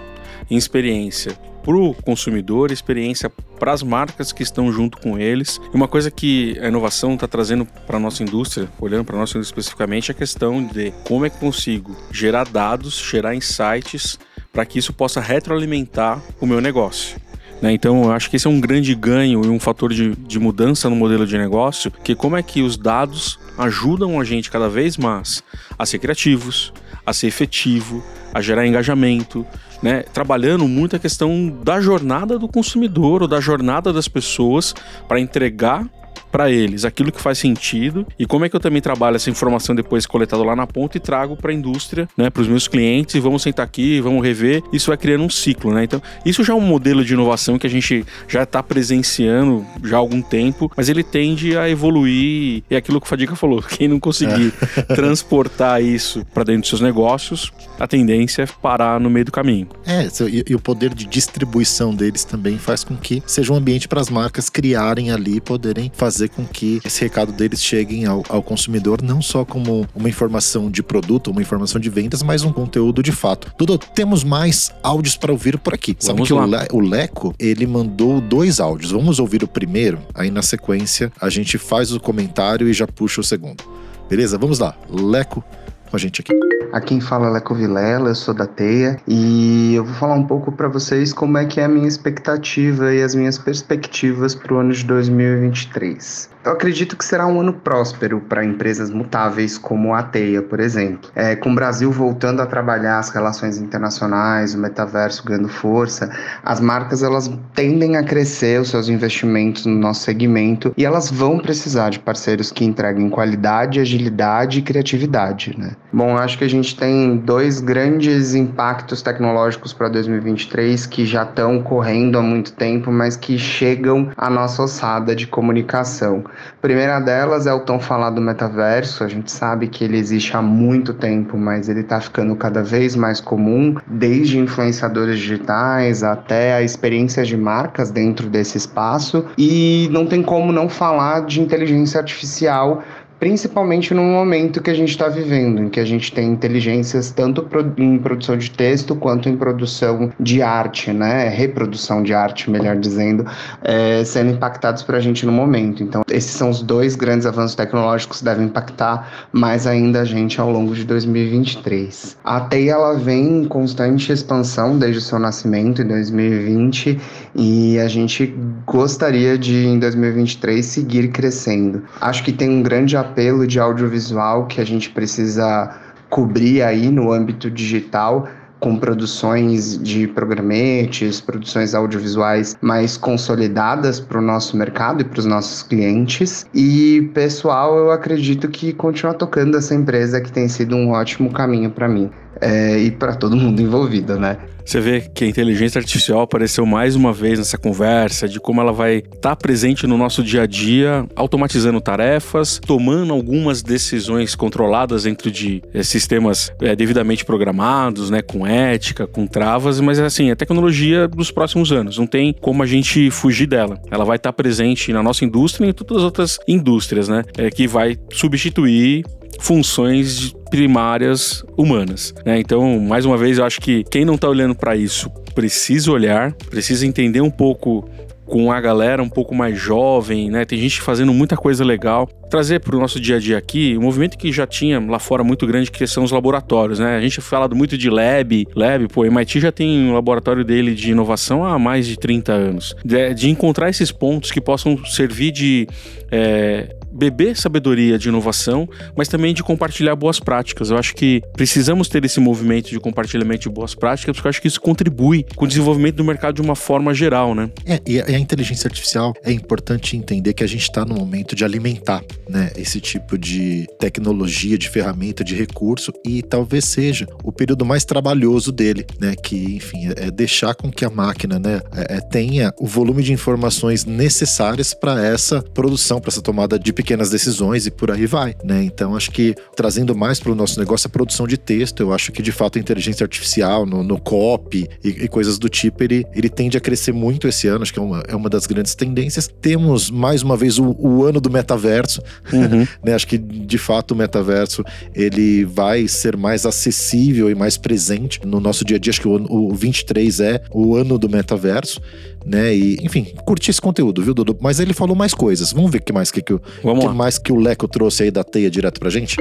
Em experiência para o consumidor, experiência para as marcas que estão junto com eles. E uma coisa que a inovação está trazendo para a nossa indústria, olhando para a nossa indústria especificamente, é a questão de como é que consigo gerar dados, gerar insights para que isso possa retroalimentar o meu negócio. Né? Então, eu acho que esse é um grande ganho e um fator de, de mudança no modelo de negócio, que como é que os dados ajudam a gente cada vez mais a ser criativos, a ser efetivo, a gerar engajamento, né? trabalhando muito a questão da jornada do consumidor ou da jornada das pessoas para entregar para eles aquilo que faz sentido e como é que eu também trabalho essa informação depois coletada lá na ponta e trago para a indústria, né, para os meus clientes e vamos sentar aqui, vamos rever. Isso vai criando um ciclo, né? Então, isso já é um modelo de inovação que a gente já está presenciando já há algum tempo, mas ele tende a evoluir. E é aquilo que o Fadiga falou: quem não conseguir é. transportar isso para dentro dos seus negócios, a tendência é parar no meio do caminho. É, e, e o poder de distribuição deles também faz com que seja um ambiente para as marcas criarem ali, poderem fazer fazer com que esse recado deles chegue ao, ao consumidor não só como uma informação de produto, uma informação de vendas, mas um conteúdo de fato. Dudu, temos mais áudios para ouvir por aqui. Sabe que o, Le, o Leco, ele mandou dois áudios. Vamos ouvir o primeiro, aí na sequência a gente faz o comentário e já puxa o segundo. Beleza? Vamos lá. Leco com a gente aqui. Aqui quem fala é Leco Vilela, eu sou da Teia e eu vou falar um pouco para vocês como é que é a minha expectativa e as minhas perspectivas para o ano de 2023. Eu acredito que será um ano próspero para empresas mutáveis como a Teia, por exemplo. É, com o Brasil voltando a trabalhar as relações internacionais, o metaverso ganhando força, as marcas elas tendem a crescer os seus investimentos no nosso segmento e elas vão precisar de parceiros que entreguem qualidade, agilidade e criatividade. Né? Bom, acho que a gente tem dois grandes impactos tecnológicos para 2023 que já estão correndo há muito tempo, mas que chegam à nossa ossada de comunicação. Primeira delas é o tão falado metaverso. A gente sabe que ele existe há muito tempo, mas ele está ficando cada vez mais comum, desde influenciadores digitais até a experiência de marcas dentro desse espaço. E não tem como não falar de inteligência artificial principalmente no momento que a gente está vivendo, em que a gente tem inteligências tanto em produção de texto quanto em produção de arte, né, reprodução de arte, melhor dizendo, é, sendo impactados para a gente no momento. Então, esses são os dois grandes avanços tecnológicos que devem impactar mais ainda a gente ao longo de 2023. A TEI ela vem em constante expansão desde o seu nascimento em 2020 e a gente gostaria de em 2023 seguir crescendo. Acho que tem um grande apelo de audiovisual que a gente precisa cobrir aí no âmbito digital com produções de programetes, produções audiovisuais mais consolidadas para o nosso mercado e para os nossos clientes. E pessoal, eu acredito que continuar tocando essa empresa que tem sido um ótimo caminho para mim é, e para todo mundo envolvido, né? Você vê que a inteligência artificial apareceu mais uma vez nessa conversa de como ela vai estar tá presente no nosso dia a dia, automatizando tarefas, tomando algumas decisões controladas dentro de é, sistemas é, devidamente programados, né, com ética, com travas, mas assim, é tecnologia dos próximos anos, não tem como a gente fugir dela. Ela vai estar tá presente na nossa indústria e em todas as outras indústrias, né, é, que vai substituir funções primárias humanas. Né? Então, mais uma vez, eu acho que quem não está olhando para isso precisa olhar, precisa entender um pouco com a galera um pouco mais jovem, né? Tem gente fazendo muita coisa legal. Trazer para o nosso dia a dia aqui, um movimento que já tinha lá fora muito grande, que são os laboratórios, né? A gente falado muito de lab, lab, pô, MIT já tem um laboratório dele de inovação há mais de 30 anos. De, de encontrar esses pontos que possam servir de é, beber sabedoria de inovação, mas também de compartilhar boas práticas. Eu acho que precisamos ter esse movimento de compartilhamento de boas práticas, porque eu acho que isso contribui com o desenvolvimento do mercado de uma forma geral, né? É, e a inteligência artificial é importante entender que a gente está no momento de alimentar, né, esse tipo de tecnologia, de ferramenta, de recurso e talvez seja o período mais trabalhoso dele, né, que enfim é deixar com que a máquina, né, é, é tenha o volume de informações necessárias para essa produção, para essa tomada de pequenas decisões e por aí vai, né? Então acho que trazendo mais para o nosso negócio a produção de texto, eu acho que de fato a inteligência artificial no, no copy e, e, coisas do tipo, ele, ele tende a crescer muito esse ano, acho que é uma, é uma das grandes tendências. Temos mais uma vez o, o ano do metaverso, uhum. né? Acho que de fato o metaverso ele vai ser mais acessível e mais presente no nosso dia a dia. Acho que o, o 23 é o ano do metaverso né? E, enfim, curti esse conteúdo, viu, Dudu? Mas ele falou mais coisas. Vamos ver o que mais que, que, que mais que o Leco trouxe aí da teia direto pra gente?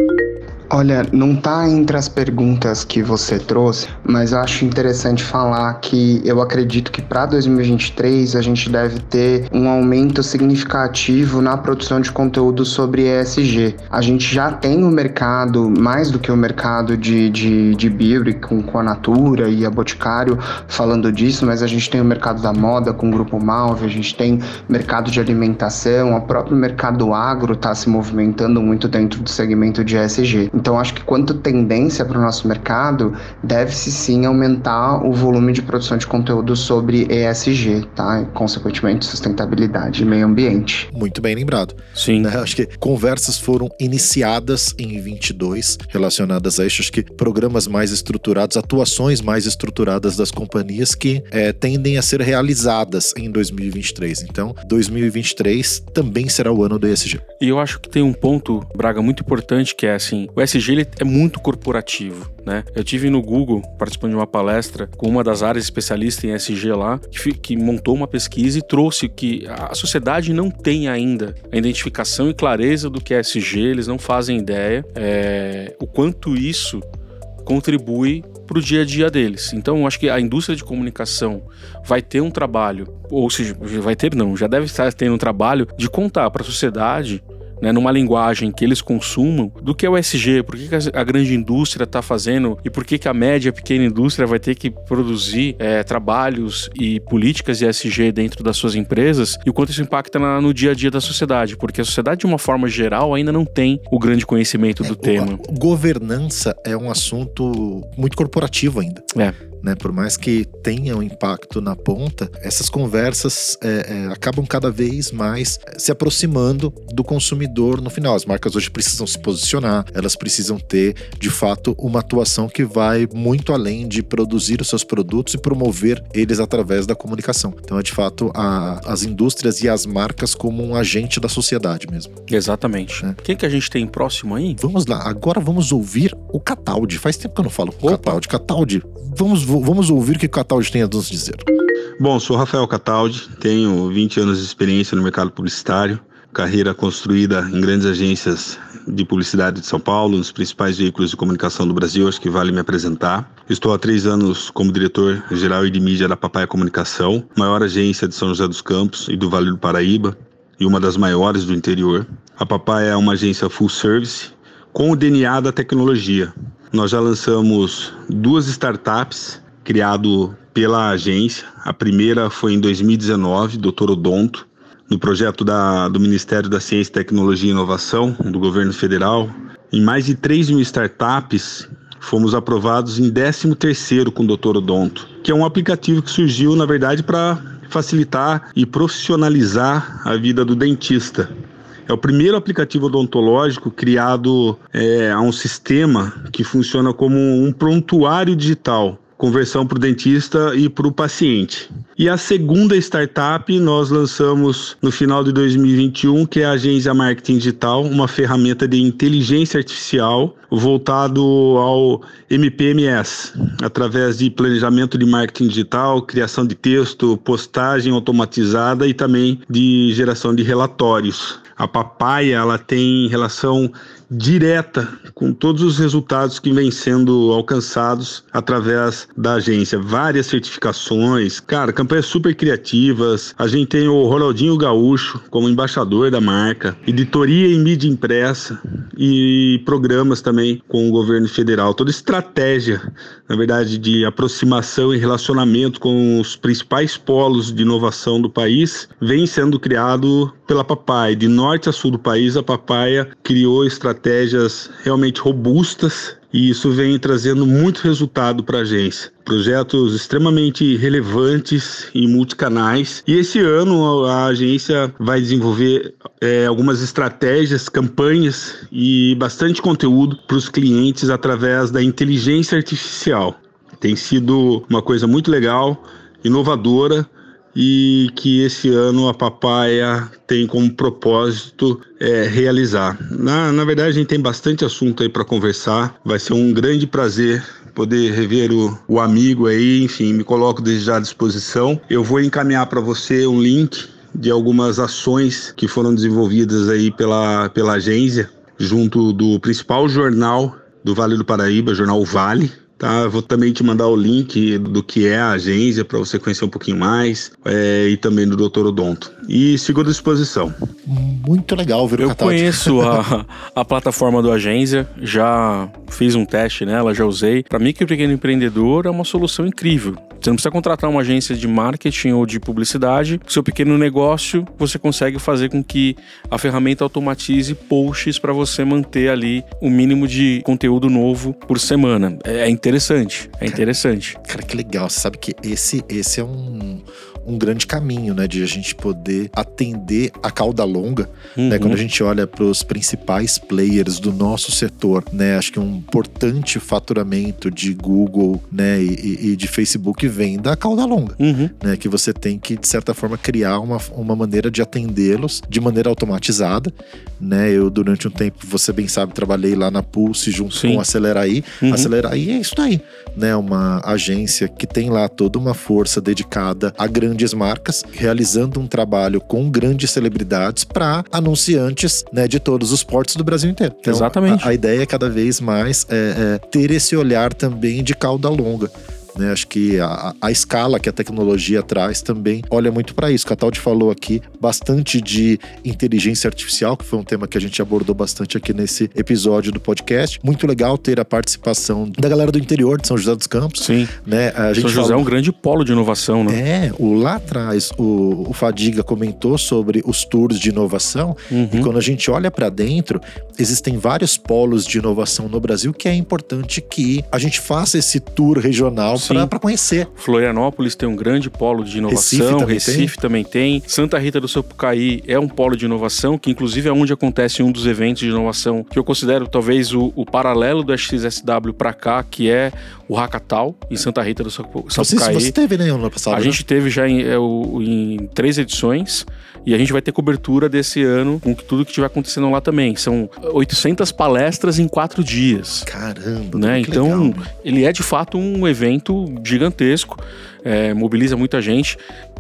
Olha, não tá entre as perguntas que você trouxe, mas acho interessante falar que eu acredito que para 2023 a gente deve ter um aumento significativo na produção de conteúdo sobre ESG. A gente já tem o um mercado, mais do que o um mercado de, de, de beauty com, com a Natura e a Boticário falando disso, mas a gente tem o mercado da moda com o Grupo Malve, a gente tem mercado de alimentação, o próprio mercado agro está se movimentando muito dentro do segmento de ESG. Então, acho que quanto tendência para o nosso mercado, deve-se sim aumentar o volume de produção de conteúdo sobre ESG, tá? E, consequentemente, sustentabilidade e meio ambiente. Muito bem lembrado. Sim. Né? Acho que conversas foram iniciadas em 22 relacionadas a isso. Acho que programas mais estruturados, atuações mais estruturadas das companhias que é, tendem a ser realizadas em 2023. Então, 2023 também será o ano do ESG. E eu acho que tem um ponto, Braga, muito importante que é assim: o ESG ele é muito corporativo, né? Eu tive no Google participando de uma palestra com uma das áreas especialistas em ESG lá, que, que montou uma pesquisa e trouxe que a sociedade não tem ainda a identificação e clareza do que é ESG, eles não fazem ideia é, o quanto isso contribui para o dia a dia deles. Então, acho que a indústria de comunicação vai ter um trabalho, ou seja, vai ter não, já deve estar tendo um trabalho de contar para a sociedade né, numa linguagem que eles consumam, do que é o SG, por que, que a grande indústria está fazendo e por que, que a média, a pequena indústria vai ter que produzir é, trabalhos e políticas de SG dentro das suas empresas e o quanto isso impacta na, no dia a dia da sociedade, porque a sociedade, de uma forma geral, ainda não tem o grande conhecimento do é, tema. governança é um assunto muito corporativo ainda. É. né? Por mais que tenha um impacto na ponta, essas conversas é, é, acabam cada vez mais se aproximando do consumidor no final. As marcas hoje precisam se posicionar, elas precisam ter, de fato, uma atuação que vai muito além de produzir os seus produtos e promover eles através da comunicação. Então é de fato a, as indústrias e as marcas como um agente da sociedade mesmo. Exatamente. É. Quem que a gente tem próximo aí? Vamos lá, agora vamos ouvir o Cataldi. Faz tempo que eu não falo o Cataldi. Cataldi, vamos, vamos ouvir o que Cataldi tem a nos dizer. Bom, sou Rafael Cataldi, tenho 20 anos de experiência no mercado publicitário, carreira construída em grandes agências de publicidade de São Paulo, nos principais veículos de comunicação do Brasil, acho que vale me apresentar. Estou há três anos como diretor geral e de mídia da Papai Comunicação, maior agência de São José dos Campos e do Vale do Paraíba, e uma das maiores do interior. A Papai é uma agência full service com o DNA da tecnologia. Nós já lançamos duas startups criado pela agência. A primeira foi em 2019, Doutor Odonto, no projeto da, do Ministério da Ciência, Tecnologia e Inovação, do governo federal. Em mais de 3 mil startups, fomos aprovados em 13º com o Doutor Odonto, que é um aplicativo que surgiu, na verdade, para facilitar e profissionalizar a vida do dentista. É o primeiro aplicativo odontológico criado é, a um sistema que funciona como um prontuário digital conversão para o dentista e para o paciente. E a segunda startup nós lançamos no final de 2021, que é a Agência Marketing Digital, uma ferramenta de inteligência artificial voltado ao MPMS, através de planejamento de marketing digital, criação de texto, postagem automatizada e também de geração de relatórios. A papaya ela tem relação direta com todos os resultados que vêm sendo alcançados através da agência. Várias certificações, cara, campanhas super criativas. A gente tem o Ronaldinho Gaúcho como embaixador da marca, editoria em mídia impressa e programas também com o governo federal. Toda estratégia, na verdade, de aproximação e relacionamento com os principais polos de inovação do país vem sendo criado pela Papai. De norte a sul do país, a Papaya criou estratégias estratégias realmente robustas e isso vem trazendo muito resultado para a agência. Projetos extremamente relevantes e multicanais. E esse ano a agência vai desenvolver é, algumas estratégias, campanhas e bastante conteúdo para os clientes através da inteligência artificial. Tem sido uma coisa muito legal, inovadora e que esse ano a Papaya tem como propósito é, realizar. Na, na verdade, a gente tem bastante assunto aí para conversar. Vai ser um grande prazer poder rever o, o amigo aí. Enfim, me coloco desde já à disposição. Eu vou encaminhar para você um link de algumas ações que foram desenvolvidas aí pela, pela agência, junto do principal jornal do Vale do Paraíba, jornal Vale, Tá, vou também te mandar o link do que é a agência para você conhecer um pouquinho mais é, e também do Doutor Odonto. E sigo à disposição. Muito legal, viu? Eu conheço a, a plataforma do agência, já fiz um teste nela, já usei. Para mim, que o pequeno empreendedor é uma solução incrível. Você não precisa contratar uma agência de marketing ou de publicidade. Seu pequeno negócio, você consegue fazer com que a ferramenta automatize posts para você manter ali o mínimo de conteúdo novo por semana. É interessante, é interessante. Cara, cara que legal. Você sabe que esse, esse é um, um grande caminho, né, de a gente poder atender a cauda longa, né, uhum. né, quando a gente olha para os principais players do nosso setor, né, acho que um importante faturamento de Google, né, e, e de Facebook vem da cauda longa, uhum. né, que você tem que de certa forma criar uma, uma maneira de atendê-los de maneira automatizada, né, eu durante um tempo, você bem sabe, trabalhei lá na Pulse junto Sim. com Aceleraí, uhum. Aceleraí é isso aí, né, uma agência que tem lá toda uma força dedicada a grandes grandes marcas, realizando um trabalho com grandes celebridades para anunciantes né, de todos os portos do Brasil inteiro. Então, Exatamente. A, a ideia é cada vez mais é, é, ter esse olhar também de cauda longa. Né? Acho que a, a, escala que a tecnologia traz também olha muito para isso. Cataldi falou aqui bastante de inteligência artificial, que foi um tema que a gente abordou bastante aqui nesse episódio do podcast. Muito legal ter a participação da galera do interior de São José dos Campos. Sim. Né? A gente São José falou... é um grande polo de inovação, né? É, o, lá atrás o, o Fadiga comentou sobre os tours de inovação uhum. e quando a gente olha para dentro, existem vários polos de inovação no Brasil que é importante que a gente faça esse tour regional para conhecer. Florianópolis tem um grande polo de inovação, Recife, também, Recife tem. também tem. Santa Rita do Sapucaí é um polo de inovação, que inclusive é onde acontece um dos eventos de inovação que eu considero talvez o, o paralelo do XSW para cá, que é o Hackatal, em Santa Rita do Sapucaí. Você, você teve, né, ano passado? A né? gente teve já em, é, em três edições. E a gente vai ter cobertura desse ano com tudo que estiver acontecendo lá também. São 800 palestras em quatro dias. Caramba, né? Então, legal. ele é de fato um evento gigantesco, é, mobiliza muita gente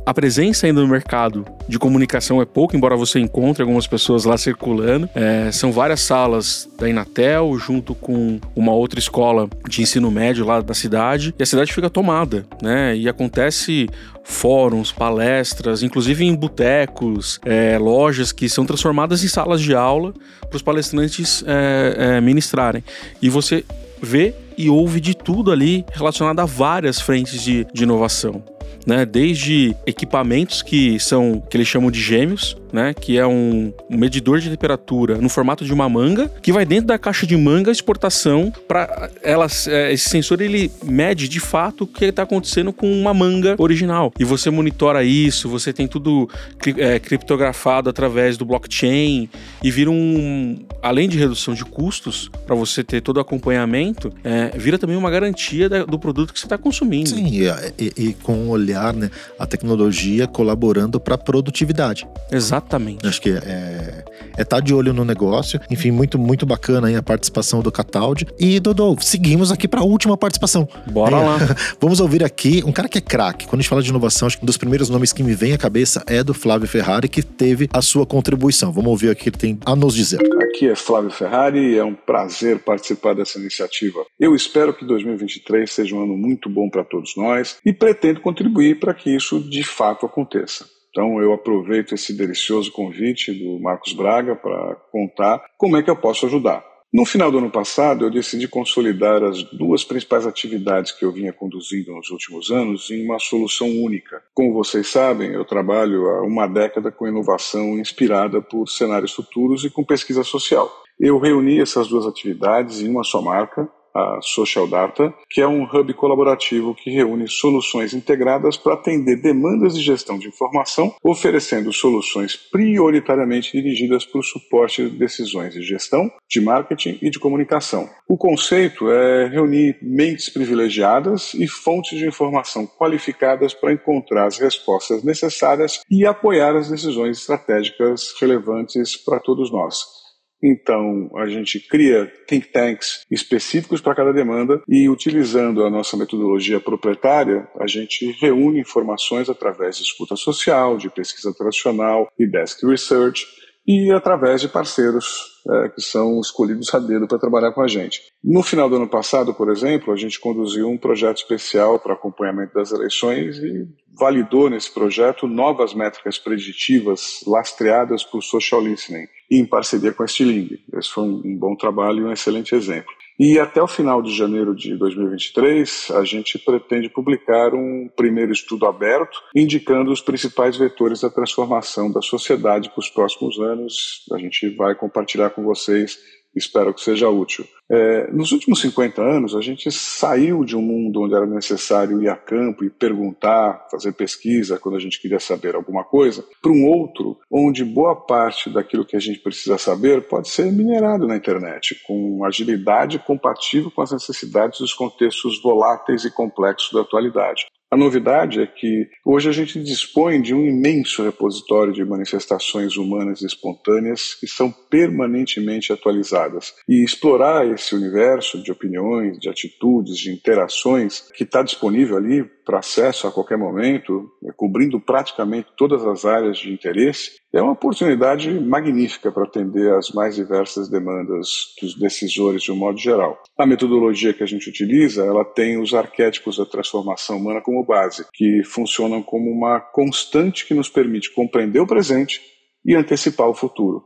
a presença ainda no mercado de comunicação é pouco, embora você encontre algumas pessoas lá circulando. É, são várias salas da Inatel, junto com uma outra escola de ensino médio lá da cidade, e a cidade fica tomada, né? E acontece fóruns, palestras, inclusive em botecos, é, lojas que são transformadas em salas de aula para os palestrantes é, é, ministrarem. E você vê e ouve de tudo ali relacionado a várias frentes de, de inovação né? Desde equipamentos que são que eles chamam de gêmeos, né? Que é um, um medidor de temperatura no formato de uma manga que vai dentro da caixa de manga exportação para elas é, esse sensor ele mede de fato o que está acontecendo com uma manga original e você monitora isso, você tem tudo é, criptografado através do blockchain e vira um além de redução de custos para você ter todo o acompanhamento, é, vira também uma garantia da, do produto que você está consumindo. Sim, e, e, e com olhar né, a tecnologia colaborando para a produtividade. Exatamente. Acho que é, é estar tá de olho no negócio. Enfim, muito, muito bacana aí a participação do Cataldi. E, Dodô, seguimos aqui para a última participação. Bora lá. Vamos ouvir aqui um cara que é craque. Quando a gente fala de inovação, acho que um dos primeiros nomes que me vem à cabeça é do Flávio Ferrari, que teve a sua contribuição. Vamos ouvir aqui o que ele tem a nos dizer. Aqui é Flávio Ferrari e é um prazer participar dessa iniciativa. Eu espero que 2023 seja um ano muito bom para todos nós e pretendo contribuir contribuir para que isso de fato aconteça. Então eu aproveito esse delicioso convite do Marcos Braga para contar como é que eu posso ajudar. No final do ano passado, eu decidi consolidar as duas principais atividades que eu vinha conduzindo nos últimos anos em uma solução única. Como vocês sabem, eu trabalho há uma década com inovação inspirada por cenários futuros e com pesquisa social. Eu reuni essas duas atividades em uma só marca, a Social Data, que é um hub colaborativo que reúne soluções integradas para atender demandas de gestão de informação, oferecendo soluções prioritariamente dirigidas para o suporte de decisões de gestão, de marketing e de comunicação. O conceito é reunir mentes privilegiadas e fontes de informação qualificadas para encontrar as respostas necessárias e apoiar as decisões estratégicas relevantes para todos nós. Então, a gente cria think tanks específicos para cada demanda e, utilizando a nossa metodologia proprietária, a gente reúne informações através de escuta social, de pesquisa tradicional e desk research e através de parceiros é, que são escolhidos a dedo para trabalhar com a gente. No final do ano passado, por exemplo, a gente conduziu um projeto especial para acompanhamento das eleições e validou nesse projeto novas métricas preditivas lastreadas por social listening em parceria com a Stiling. Esse foi um bom trabalho e um excelente exemplo. E até o final de janeiro de 2023, a gente pretende publicar um primeiro estudo aberto indicando os principais vetores da transformação da sociedade para os próximos anos. A gente vai compartilhar com vocês espero que seja útil. É, nos últimos 50 anos, a gente saiu de um mundo onde era necessário ir a campo e perguntar, fazer pesquisa quando a gente queria saber alguma coisa, para um outro onde boa parte daquilo que a gente precisa saber pode ser minerado na internet, com agilidade compatível com as necessidades dos contextos voláteis e complexos da atualidade. A novidade é que hoje a gente dispõe de um imenso repositório de manifestações humanas espontâneas que são permanentemente atualizadas. E explorar esse universo de opiniões, de atitudes, de interações que está disponível ali para acesso a qualquer momento, né, cobrindo praticamente todas as áreas de interesse, é uma oportunidade magnífica para atender às mais diversas demandas dos decisores de um modo geral. A metodologia que a gente utiliza, ela tem os arquétipos da transformação humana como base, que funcionam como uma constante que nos permite compreender o presente e antecipar o futuro.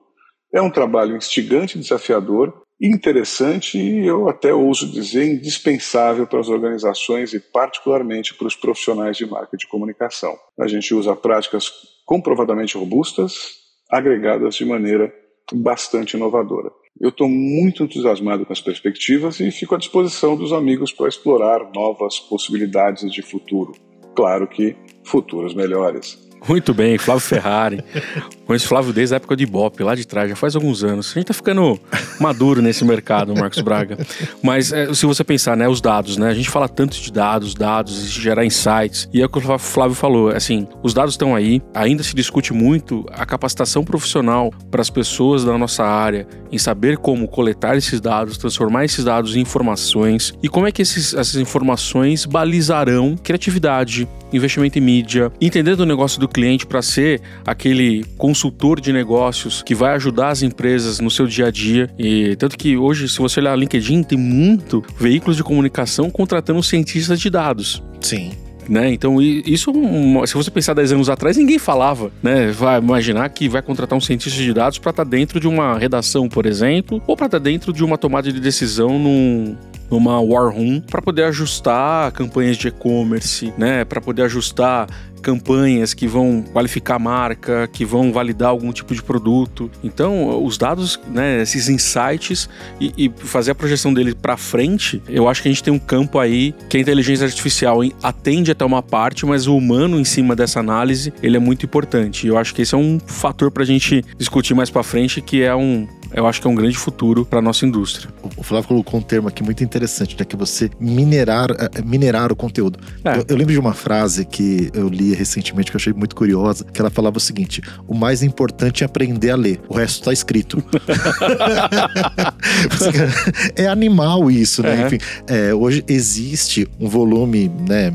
É um trabalho instigante e desafiador, interessante e eu até ouso dizer indispensável para as organizações e particularmente para os profissionais de marketing de comunicação. A gente usa práticas comprovadamente robustas, agregadas de maneira bastante inovadora. Eu estou muito entusiasmado com as perspectivas e fico à disposição dos amigos para explorar novas possibilidades de futuro. Claro que futuros melhores. Muito bem, Flávio Ferrari. Conheço Flávio desde a época de Ibope, lá de trás, já faz alguns anos. A gente tá ficando maduro nesse mercado, Marcos Braga. Mas é, se você pensar, né, os dados, né? A gente fala tanto de dados, dados, gerar insights. E é o que o Flávio falou, assim, os dados estão aí, ainda se discute muito a capacitação profissional para as pessoas da nossa área em saber como coletar esses dados, transformar esses dados em informações e como é que esses, essas informações balizarão criatividade, investimento em mídia, entendendo o negócio do cliente para ser aquele consultor de negócios que vai ajudar as empresas no seu dia a dia. E tanto que hoje, se você olhar LinkedIn, tem muito veículos de comunicação contratando cientistas de dados. Sim. Né? Então, isso, se você pensar 10 anos atrás, ninguém falava, né? Vai imaginar que vai contratar um cientista de dados para estar tá dentro de uma redação, por exemplo, ou para estar tá dentro de uma tomada de decisão num, numa war room para poder ajustar campanhas de e-commerce, né, para poder ajustar campanhas que vão qualificar a marca, que vão validar algum tipo de produto. Então, os dados, né, esses insights e, e fazer a projeção dele para frente, eu acho que a gente tem um campo aí que a inteligência artificial atende até uma parte, mas o humano em cima dessa análise, ele é muito importante. Eu acho que esse é um fator para a gente discutir mais para frente, que é um eu acho que é um grande futuro para nossa indústria. O Flávio colocou um termo aqui muito interessante, né? Que é você minerar, é, minerar o conteúdo. É. Eu, eu, lembro de uma frase que eu li recentemente que eu achei muito curiosa, que ela falava o seguinte: o mais importante é aprender a ler, o resto está escrito. é animal isso, né? É. Enfim, é, hoje existe um volume, né?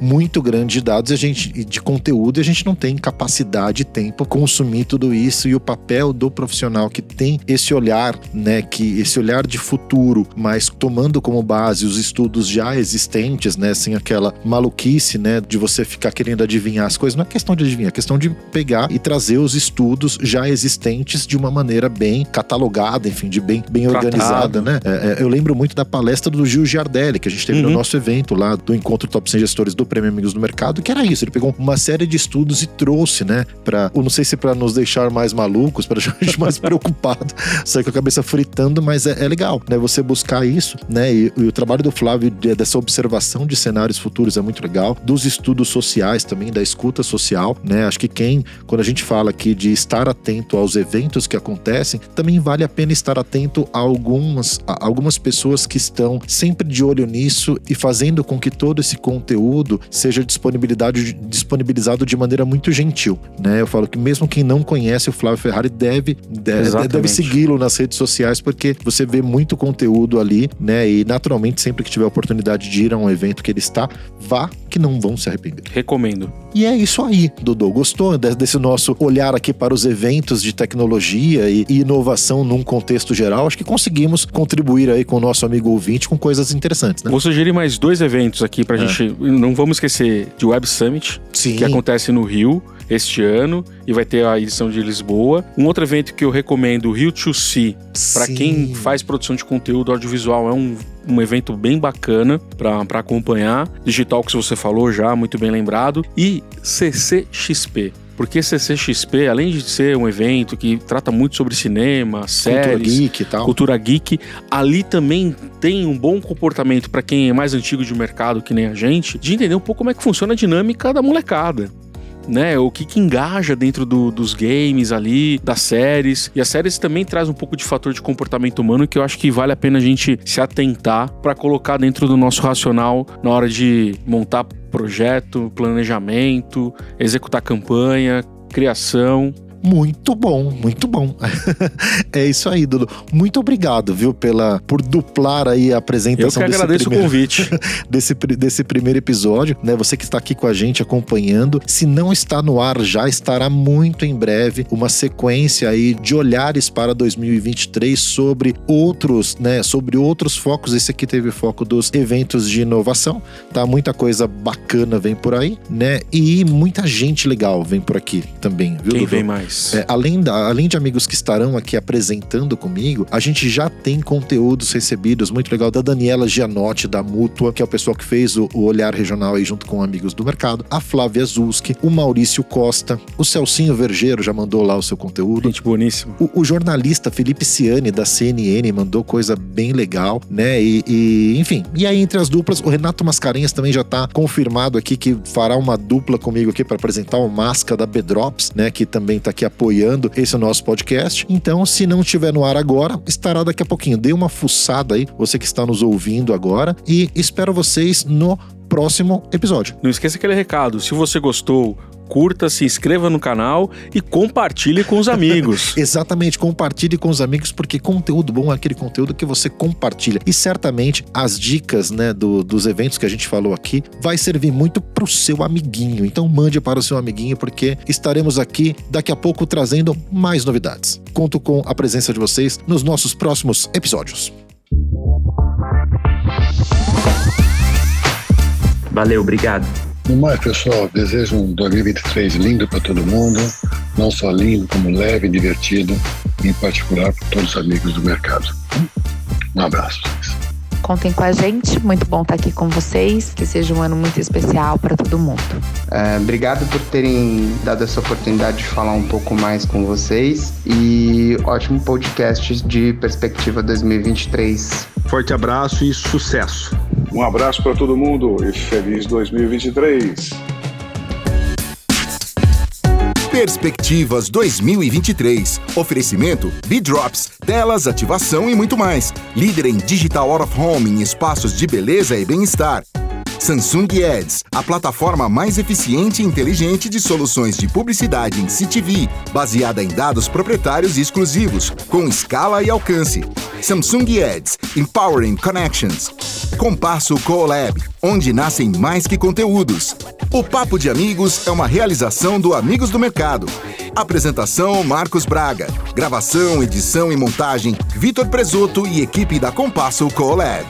Muito grande de dados e a gente, de conteúdo e a gente não tem capacidade e tempo consumir tudo isso e o papel do profissional que tem esse olhar, né, que esse olhar de futuro, mas tomando como base os estudos já existentes, né, sem aquela maluquice, né, de você ficar querendo adivinhar as coisas. Não é questão de adivinhar, é questão de pegar e trazer os estudos já existentes de uma maneira bem catalogada, enfim, de bem, bem organizada, né? É, é, eu lembro muito da palestra do Gil Giardelli, que a gente teve uhum. no nosso evento lá, do Encontro Top 100 Gestores do Prêmio Amigos do Mercado, que era isso. Ele pegou uma série de estudos e trouxe, né, para, não sei se para nos deixar mais malucos, para a gente mais preocupado, sair com a cabeça fritando, mas é, é, legal, né, você buscar isso, né, e, e o trabalho do Flávio dessa observação de cenários futuros é muito legal, dos estudos sociais também, da escuta social, né, acho que quem, quando a gente fala aqui de estar atento aos eventos que acontecem, também vale a pena estar atento a algumas, a algumas pessoas que estão sempre de olho nisso e fazendo com que todo esse conteúdo seja disponibilizado de maneira muito gentil, né? Eu falo que mesmo quem não conhece o Flávio Ferrari deve deve, deve segui-lo nas redes sociais porque você vê muito conteúdo ali, né? E naturalmente sempre que tiver oportunidade de ir a um evento que ele está, vá que não vão se arrepender. Recomendo. E é isso aí, Dodô. Gostou desse nosso olhar aqui para os eventos de tecnologia e inovação num contexto geral? Acho que conseguimos contribuir aí com o nosso amigo ouvinte com coisas interessantes, né? Vou sugerir mais dois eventos aqui pra é. gente. Não vamos esquecer de Web Summit, Sim. que acontece no Rio este ano e vai ter a edição de Lisboa. Um outro evento que eu recomendo, o Rio to See, para quem faz produção de conteúdo audiovisual, é um, um evento bem bacana para acompanhar. Digital que você falou já, muito bem lembrado. E CCXP. Porque CCXP, além de ser um evento que trata muito sobre cinema, séries, cultura geek e tal, cultura geek, ali também tem um bom comportamento para quem é mais antigo de mercado que nem a gente, de entender um pouco como é que funciona a dinâmica da molecada né? O que, que engaja dentro do, dos games ali, das séries. E as séries também traz um pouco de fator de comportamento humano que eu acho que vale a pena a gente se atentar para colocar dentro do nosso racional na hora de montar projeto, planejamento, executar campanha, criação. Muito bom, muito bom. é isso aí, Dudu. Muito obrigado, viu, pela por duplar aí a apresentação. Eu que agradeço primeiro, o convite desse, desse primeiro episódio, né? Você que está aqui com a gente acompanhando, se não está no ar, já estará muito em breve uma sequência aí de olhares para 2023 sobre outros, né? Sobre outros focos. Esse aqui teve foco dos eventos de inovação, tá? Muita coisa bacana vem por aí, né? E muita gente legal vem por aqui também, viu? Quem Dudu? vem mais? Demais. É, além, da, além de amigos que estarão aqui apresentando comigo, a gente já tem conteúdos recebidos muito legal da Daniela Gianotti, da Mútua, que é o pessoal que fez o, o Olhar Regional aí junto com amigos do mercado, a Flávia Zuski, o Maurício Costa, o Celcinho Vergeiro já mandou lá o seu conteúdo. Gente boníssimo. O, o jornalista Felipe Ciani, da CNN, mandou coisa bem legal, né? E, e, enfim. E aí, entre as duplas, o Renato Mascarenhas também já tá confirmado aqui que fará uma dupla comigo aqui para apresentar o Masca da Bedrops, né? Que também tá aqui apoiando esse nosso podcast. Então, se não estiver no ar agora, estará daqui a pouquinho. Dê uma fuçada aí, você que está nos ouvindo agora. E espero vocês no próximo episódio. Não esqueça aquele recado. Se você gostou, curta, se inscreva no canal e compartilhe com os amigos. Exatamente, compartilhe com os amigos, porque conteúdo bom é aquele conteúdo que você compartilha. E certamente as dicas né, do, dos eventos que a gente falou aqui vai servir muito para o seu amiguinho. Então mande para o seu amiguinho, porque estaremos aqui daqui a pouco trazendo mais novidades. Conto com a presença de vocês nos nossos próximos episódios. Valeu, obrigado. No mais, pessoal, desejo um 2023 lindo para todo mundo, não só lindo, como leve e divertido, em particular para todos os amigos do mercado. Um abraço. Contem com a gente, muito bom estar aqui com vocês. Que seja um ano muito especial para todo mundo. É, obrigado por terem dado essa oportunidade de falar um pouco mais com vocês e ótimo podcast de Perspectiva 2023. Forte abraço e sucesso. Um abraço para todo mundo e feliz 2023. Perspectivas 2023. Oferecimento B-Drops, telas, ativação e muito mais. Líder em Digital Out of Home em espaços de beleza e bem-estar. Samsung Ads, a plataforma mais eficiente e inteligente de soluções de publicidade em CTV, baseada em dados proprietários e exclusivos, com escala e alcance. Samsung Ads, Empowering Connections. Compasso Colab, onde nascem mais que conteúdos. O Papo de Amigos é uma realização do Amigos do Mercado. Apresentação Marcos Braga. Gravação, edição e montagem Vitor Presoto e equipe da Compasso Colab.